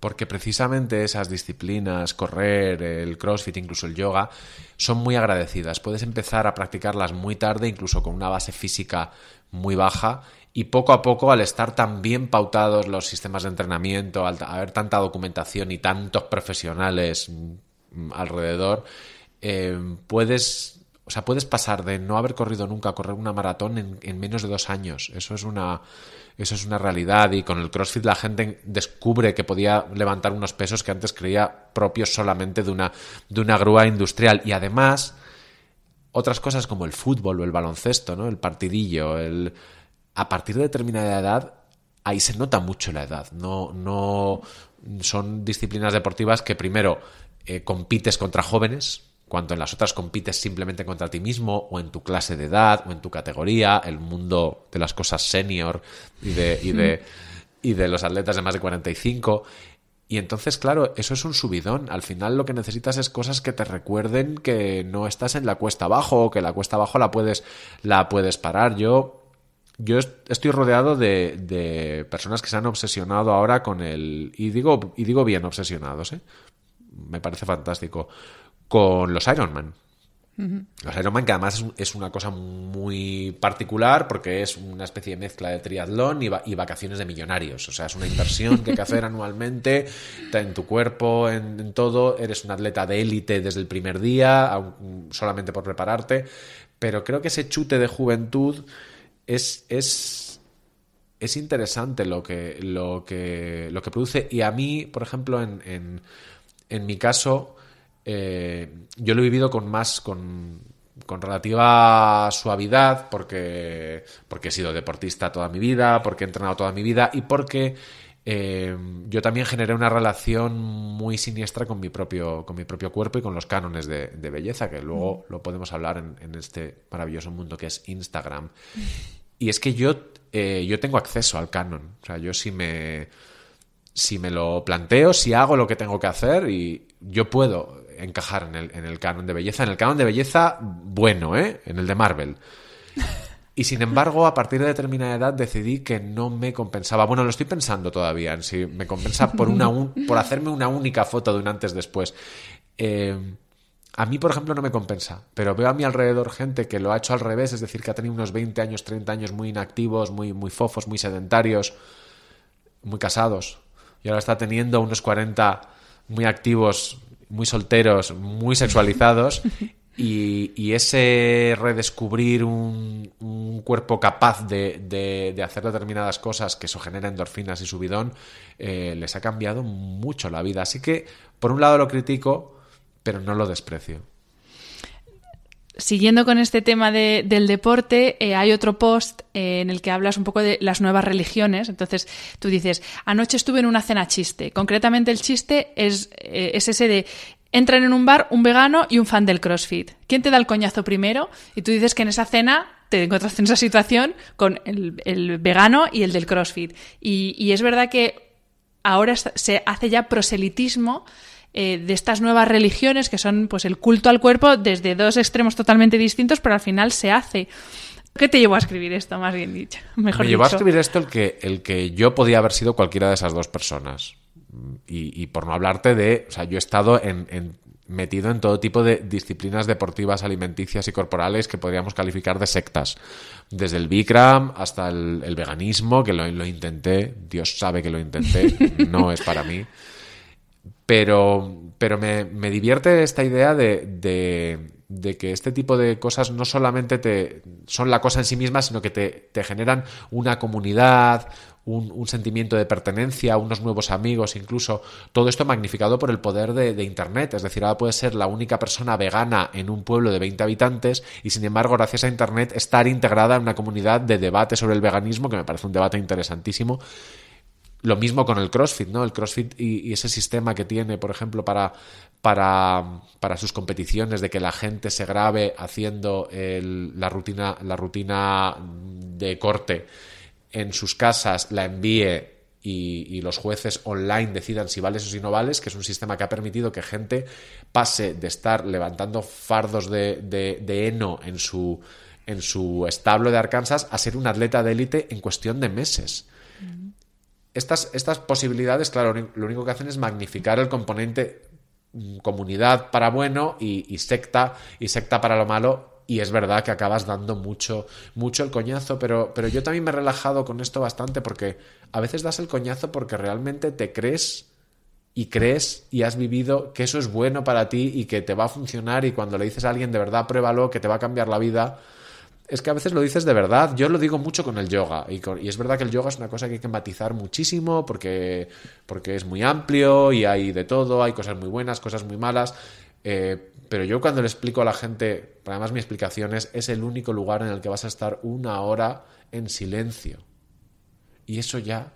Porque precisamente esas disciplinas, correr, el crossfit, incluso el yoga, son muy agradecidas. Puedes empezar a practicarlas muy tarde, incluso con una base física muy baja, y poco a poco, al estar tan bien pautados los sistemas de entrenamiento, al haber tanta documentación y tantos profesionales mm, alrededor, eh, puedes o sea, puedes pasar de no haber corrido nunca a correr una maratón en, menos de dos años. Eso es una. Eso es una realidad y con el CrossFit la gente descubre que podía levantar unos pesos que antes creía propios solamente de una, de una grúa industrial. Y además, otras cosas como el fútbol o el baloncesto, ¿no? El partidillo, el... A partir de determinada edad, ahí se nota mucho la edad. No, no son disciplinas deportivas que primero eh, compites contra jóvenes, cuando en las otras compites simplemente contra ti mismo o en tu clase de edad o en tu categoría, el mundo de las cosas senior y de, y de, <laughs> y de los atletas de más de 45. Y entonces, claro, eso es un subidón. Al final lo que necesitas es cosas que te recuerden que no estás en la cuesta abajo o que la cuesta abajo la puedes, la puedes parar. Yo, yo estoy rodeado de, de personas que se han obsesionado ahora con el... Y digo, y digo bien obsesionados, ¿eh? Me parece fantástico con los Ironman. Los Ironman, que además es, una cosa muy particular porque es una especie de mezcla de triatlón y, vacaciones de millonarios. O sea, es una inversión que hay que hacer <laughs> anualmente en tu cuerpo, en, todo. Eres un atleta de élite desde el primer día, solamente por prepararte. Pero creo que ese chute de juventud es, es, es interesante lo que, lo, que, lo que produce. Y a mí, por ejemplo, en, en, en mi caso eh, yo lo he vivido con más, con, relativa suavidad, porque, porque he sido deportista toda mi vida, porque he entrenado toda mi vida y porque eh, yo también generé una relación muy siniestra con mi propio, con mi propio cuerpo y con los cánones de, belleza, que luego mm. lo podemos hablar en, este maravilloso mundo que es Instagram. Y es que yo, eh, yo tengo acceso al canon. O sea, yo si me, si me lo planteo, si hago lo que tengo que hacer, y yo puedo encajar en el, en el canon de belleza. En el canon de belleza, bueno, ¿eh? En el de Marvel. <laughs> Y sin embargo, a partir de determinada edad decidí que no me compensaba. Bueno, lo estoy pensando todavía en si me compensa por, una <laughs> por hacerme una única foto de un antes después. Eh, a mí, por ejemplo, no me compensa, pero veo a mi alrededor gente que lo ha hecho al revés, es decir, que ha tenido unos 20 años, 30 años muy inactivos, muy, muy fofos, muy sedentarios, muy casados, y ahora está teniendo unos 40 muy activos, muy solteros, muy sexualizados. <laughs> Y, ese redescubrir un, cuerpo capaz de, hacer determinadas cosas, que eso genera endorfinas y subidón, eh, les ha cambiado mucho la vida. Así que, por un lado lo critico, pero no lo desprecio. Siguiendo con este tema del deporte, eh, hay otro post eh, en el que hablas un poco de las nuevas religiones. Entonces, tú dices, anoche estuve en una cena chiste. Concretamente, el chiste es, es ese de entran en un bar un vegano y un fan del CrossFit. ¿Quién te da el coñazo primero? Y tú dices que en esa cena te encontraste en esa situación con el, vegano y el del CrossFit. Y, es verdad que ahora se hace ya proselitismo eh, de estas nuevas religiones que son pues el culto al cuerpo desde dos extremos totalmente distintos, pero al final se hace. ¿Qué te llevó a escribir esto, más bien dicho? <laughs> Mejor Me llevó a escribir esto el que, el que yo podía haber sido cualquiera de esas dos personas. Y, por no hablarte de, o sea, yo he estado en, metido en todo tipo de disciplinas deportivas, alimenticias y corporales que podríamos calificar de sectas. Desde el Bikram hasta el, veganismo, que lo, intenté, Dios sabe que lo intenté, <laughs> no es para mí. Pero, pero me, divierte esta idea de, de, que este tipo de cosas no solamente te, son la cosa en sí misma, sino que te, te generan una comunidad, un, sentimiento de pertenencia, unos nuevos amigos, incluso todo esto magnificado por el poder de, Internet. Es decir, ahora puedes ser la única persona vegana en un pueblo de 20 habitantes y sin embargo, gracias a Internet, estar integrada en una comunidad de debate sobre el veganismo, que me parece un debate interesantísimo. Lo mismo con el CrossFit, ¿no? El CrossFit y, ese sistema que tiene, por ejemplo, para, para, sus competiciones, de que la gente se grabe haciendo la, rutina, la rutina de corte en sus casas, la envíe y, los jueces online decidan si vales o si no vales, que es un sistema que ha permitido que gente pase de estar levantando fardos de, de heno en su, en su establo de Arkansas a ser un atleta de élite en cuestión de meses estas, estas posibilidades, claro, lo único que hacen es magnificar el componente mm, comunidad para bueno y, secta y secta para lo malo y es verdad que acabas dando mucho mucho el coñazo pero, pero yo también me he relajado con esto bastante porque a veces das el coñazo porque realmente te crees y crees y has vivido que eso es bueno para ti y que te va a funcionar y cuando le dices a alguien de verdad pruébalo que te va a cambiar la vida es que a veces lo dices de verdad. Yo lo digo mucho con el yoga. Y, es verdad que el yoga es una cosa que hay que matizar muchísimo porque, porque es muy amplio y hay de todo, hay cosas muy buenas, cosas muy malas. Eh, pero yo cuando le explico a la gente, además mi explicación es, es el único lugar en el que vas a estar una hora en silencio. Y eso ya,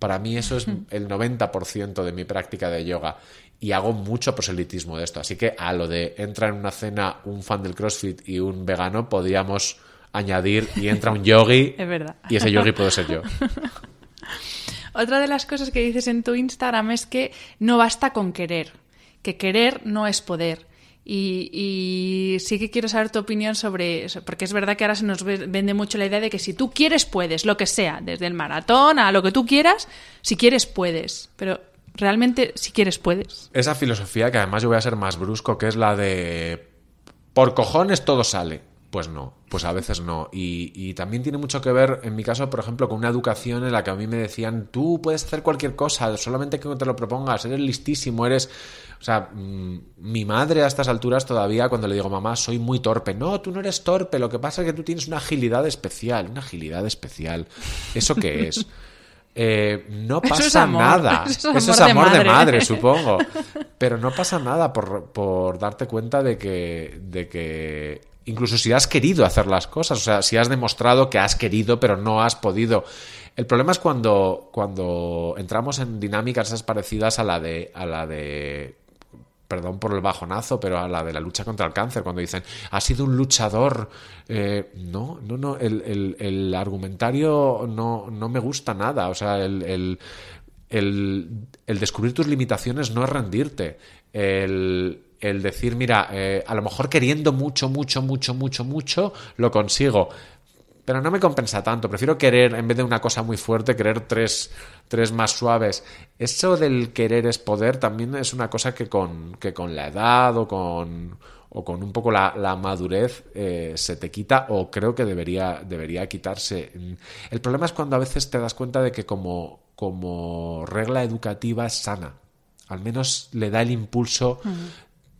para mí eso es <laughs> el 90% de mi práctica de yoga. Y hago mucho proselitismo de esto. Así que a lo de entra en una cena un fan del CrossFit y un vegano, podríamos añadir y entra un yogi. <laughs> Es verdad. Y ese yogi puedo ser yo. <laughs> Otra de las cosas que dices en tu Instagram es que no basta con querer, que querer no es poder. Y, sí que quiero saber tu opinión sobre eso, porque es verdad que ahora se nos vende mucho la idea de que si tú quieres, puedes, lo que sea, desde el maratón a lo que tú quieras, si quieres, puedes. Pero realmente, si quieres, puedes. Esa filosofía que además yo voy a ser más brusco, que es la de por cojones todo sale. Pues no, pues a veces no. Y, también tiene mucho que ver, en mi caso, por ejemplo, con una educación en la que a mí me decían, tú puedes hacer cualquier cosa, solamente que te lo propongas, eres listísimo, eres... O sea, mm, mi madre a estas alturas todavía, cuando le digo, mamá, soy muy torpe. No, tú no eres torpe, lo que pasa es que tú tienes una agilidad especial, una agilidad especial. ¿Eso qué es? <laughs> Eh, no pasa nada. <laughs> Eso es amor, de, madre. supongo. <laughs> Pero no pasa nada por, por darte cuenta de que, de que incluso si has querido hacer las cosas, o sea, si has demostrado que has querido pero no has podido. El problema es cuando, cuando entramos en dinámicas parecidas a la de, a la de perdón por el bajonazo, pero a la de la lucha contra el cáncer, cuando dicen, ha sido un luchador. Eh, no, no, no, el, el, argumentario no, no, me gusta nada. O sea, el, el, descubrir tus limitaciones no es rendirte. El, el decir, mira, eh, a lo mejor queriendo mucho, mucho, mucho, mucho, mucho, lo consigo. Pero no me compensa tanto. Prefiero querer, en vez de una cosa muy fuerte, querer tres, tres más suaves. Eso del querer es poder también es una cosa que con, que con la edad o con, o con un poco la, madurez eh, se te quita o creo que debería, debería quitarse. El problema es cuando a veces te das cuenta de que como, como regla educativa es sana. Al menos le da el impulso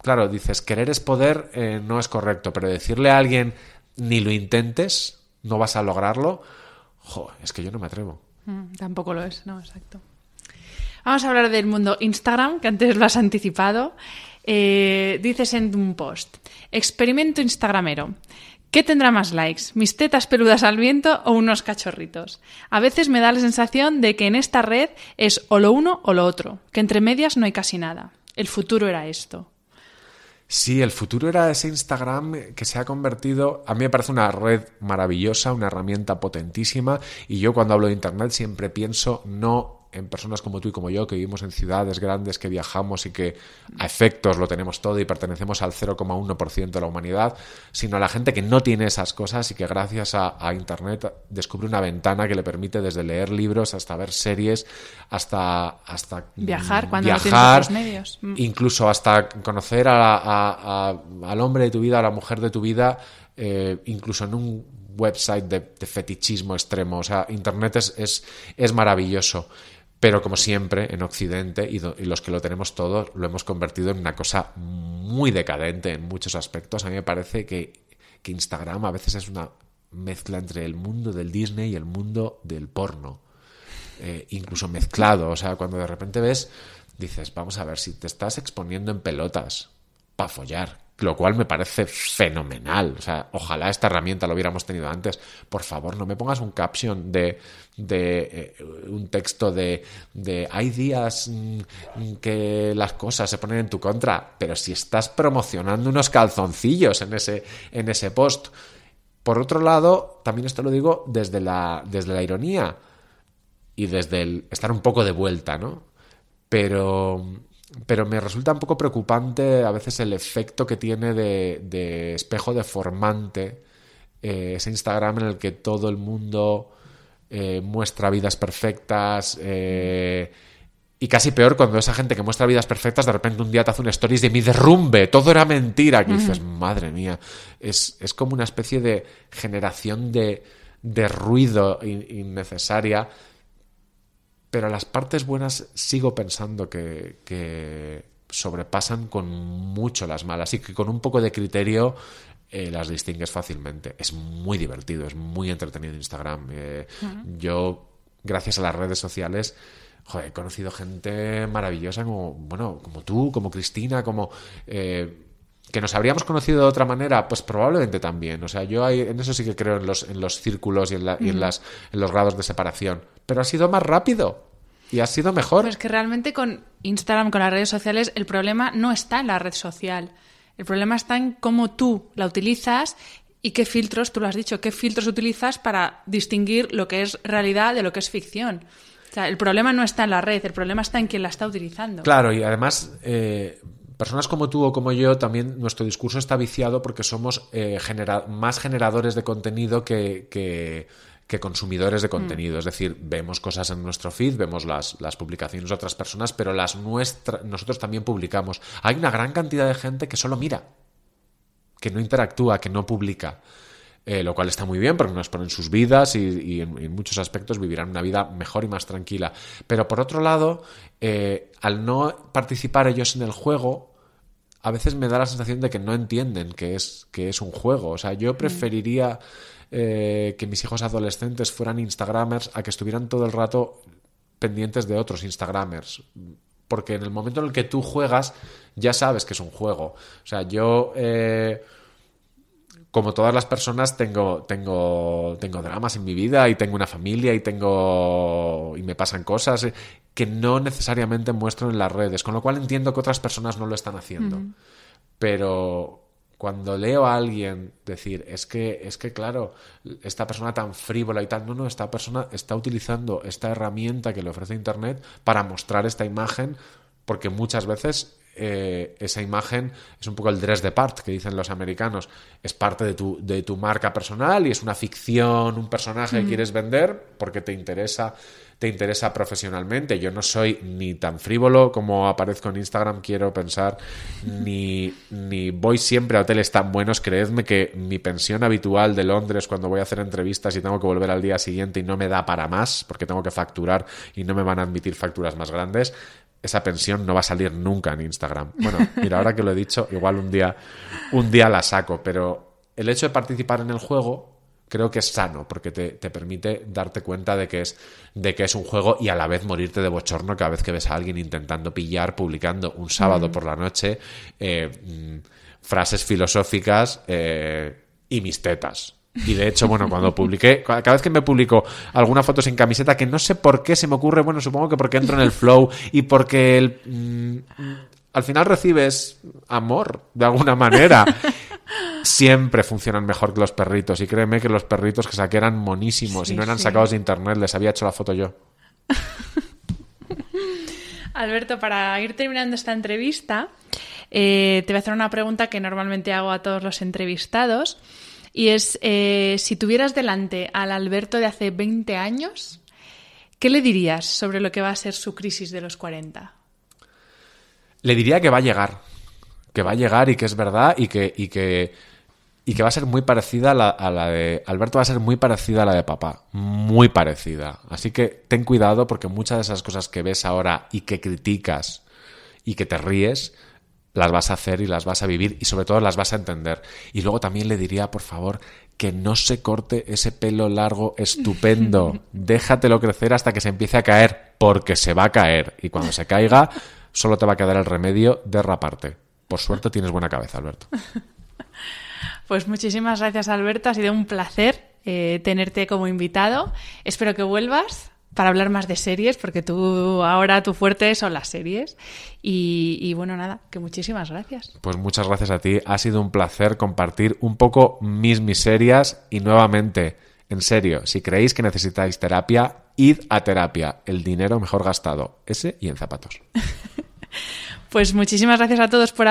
claro, dices, querer es poder eh, no es correcto, pero decirle a alguien, ni lo intentes, no vas a lograrlo, es que yo no me atrevo. Mm, tampoco lo es, no, exacto. Vamos a hablar del mundo Instagram, que antes lo has anticipado. Eh, dices en un post, experimento instagramero. ¿Qué tendrá más likes? ¿Mis tetas peludas al viento o unos cachorritos? A veces me da la sensación de que en esta red es o lo uno o lo otro, que entre medias no hay casi nada. El futuro era esto. Sí, el futuro era ese Instagram que se ha convertido, a mí me parece una red maravillosa, una herramienta potentísima y yo cuando hablo de Internet siempre pienso no en personas como tú y como yo, que vivimos en ciudades grandes, que viajamos y que a efectos lo tenemos todo y pertenecemos al 0,1% de la humanidad, sino a la gente que no tiene esas cosas y que gracias a, Internet descubre una ventana que le permite desde leer libros hasta ver series, hasta, hasta viajar cuando viajar, no medios. Mm. Incluso hasta conocer al hombre de tu vida, a la mujer de tu vida, eh, incluso en un website de, fetichismo extremo. O sea, Internet es, es, es maravilloso. Pero como siempre, en Occidente, y, los que lo tenemos todos, lo hemos convertido en una cosa muy decadente en muchos aspectos. A mí me parece que, Instagram a veces es una mezcla entre el mundo del Disney y el mundo del porno. Eh, incluso mezclado. O sea, cuando de repente ves, dices, vamos a ver, si te estás exponiendo en pelotas para follar, lo cual me parece fenomenal. O sea, ojalá esta herramienta lo hubiéramos tenido antes. Por favor, no me pongas un caption de, de eh, un texto de, de hay días mm, que las cosas se ponen en tu contra, pero si estás promocionando unos calzoncillos en ese, en ese post. Por otro lado, también esto lo digo desde la, desde la ironía y desde el estar un poco de vuelta, ¿no? Pero pero me resulta un poco preocupante a veces el efecto que tiene de, espejo deformante eh, ese Instagram en el que todo el mundo eh, muestra vidas perfectas eh, y casi peor cuando esa gente que muestra vidas perfectas de repente un día te hace un stories de mi derrumbe, todo era mentira, que dices, madre mía, es, como una especie de generación de, de ruido innecesaria pero las partes buenas sigo pensando que, sobrepasan con mucho las malas y que con un poco de criterio eh, las distingues fácilmente. Es muy divertido, es muy entretenido Instagram. Eh, yo, gracias a las redes sociales, he conocido gente maravillosa como, bueno, como tú, como Cristina, como... Eh, que nos habríamos conocido de otra manera, pues probablemente también. O sea, yo en eso sí que creo en los, en los círculos y en, en, las, en los grados de separación. Pero ha sido más rápido y ha sido mejor. Pues que realmente con Instagram, con las redes sociales, el problema no está en la red social. El problema está en cómo tú la utilizas y qué filtros, tú lo has dicho, qué filtros utilizas para distinguir lo que es realidad de lo que es ficción. O sea, el problema no está en la red, el problema está en quien la está utilizando. Claro, y además eh, personas como tú o como yo, también nuestro discurso está viciado porque somos eh, más generadores de contenido que, que, consumidores de mm. contenido. Es decir, vemos cosas en nuestro feed, vemos las, las publicaciones de otras personas, pero las nuestras, nosotros también publicamos. Hay una gran cantidad de gente que solo mira, que no interactúa, que no publica. Eh, lo cual está muy bien porque nos ponen sus vidas y, en, muchos aspectos vivirán una vida mejor y más tranquila. Pero por otro lado, eh, al no participar ellos en el juego, a veces me da la sensación de que no entienden que es, que es un juego. O sea, yo mm. preferiría eh, que mis hijos adolescentes fueran Instagramers a que estuvieran todo el rato pendientes de otros Instagramers. Porque en el momento en el que tú juegas, ya sabes que es un juego. O sea, yo. Eh, como todas las personas, tengo, tengo, tengo dramas en mi vida y tengo una familia y tengo. y me pasan cosas que no necesariamente muestro en las redes, con lo cual entiendo que otras personas no lo están haciendo. Pero cuando leo a alguien decir, es que, es que claro, esta persona tan frívola y tal, no, no, esta persona está utilizando esta herramienta que le ofrece Internet para mostrar esta imagen, porque muchas veces eh, esa imagen es un poco el dress de part que dicen los americanos. Es parte de tu, de tu marca personal y es una ficción, un personaje que quieres vender porque te interesa te interesa profesionalmente. Yo no soy ni tan frívolo como aparezco en Instagram, quiero pensar, <laughs> ni, ni voy siempre a hoteles tan buenos. Creedme que mi pensión habitual de Londres cuando voy a hacer entrevistas y tengo que volver al día siguiente y no me da para más, porque tengo que facturar y no me van a admitir facturas más grandes, esa pensión no va a salir nunca en Instagram. Bueno, mira, ahora que lo he dicho, igual un día, un día la saco, pero el hecho de participar en el juego creo que es sano porque te, permite darte cuenta de que, es, de que es un juego y a la vez morirte de bochorno cada vez que ves a alguien intentando pillar, publicando un sábado mm. por la noche eh, mm, frases filosóficas eh, y mis tetas. Y de hecho, bueno, cuando publiqué, <laughs> cada vez que me publico alguna foto sin camiseta, que no sé por qué se me ocurre, bueno, supongo que porque entro en el flow y porque el, mm, al final recibes amor de alguna manera <laughs> siempre funcionan mejor que los perritos. Y créeme que los perritos que saqué eran monísimos y no eran sacados de internet, les había hecho la foto yo. <laughs> Alberto, para ir terminando esta entrevista, eh, te voy a hacer una pregunta que normalmente hago a todos los entrevistados. Y es, eh, si tuvieras delante al Alberto de hace 20 años, ¿qué le dirías sobre lo que va a ser su crisis de los 40? Le diría que va a llegar, que va a llegar y que es verdad y que, y que y que va a ser muy parecida a la, de Alberto va a ser muy parecida a la de papá, muy parecida. Así que ten cuidado porque muchas de esas cosas que ves ahora y que criticas y que te ríes las vas a hacer y las vas a vivir y sobre todo las vas a entender. Y luego también le diría, por favor, que no se corte ese pelo largo estupendo. <laughs> Déjatelo crecer hasta que se empiece a caer, porque se va a caer. Y cuando se caiga, solo te va a quedar el remedio de raparte. Por suerte tienes buena cabeza, Alberto. <laughs> Pues muchísimas gracias, Alberto. Ha sido un placer eh, tenerte como invitado. Espero que vuelvas para hablar más de series, porque tú ahora tu fuerte son las series. Y, y, bueno, nada, que muchísimas gracias. Pues muchas gracias a ti. Ha sido un placer compartir un poco mis miserias y nuevamente, en serio, si creéis que necesitáis terapia, id a terapia. El dinero mejor gastado. Ese y en zapatos. <laughs> pues muchísimas gracias a todos por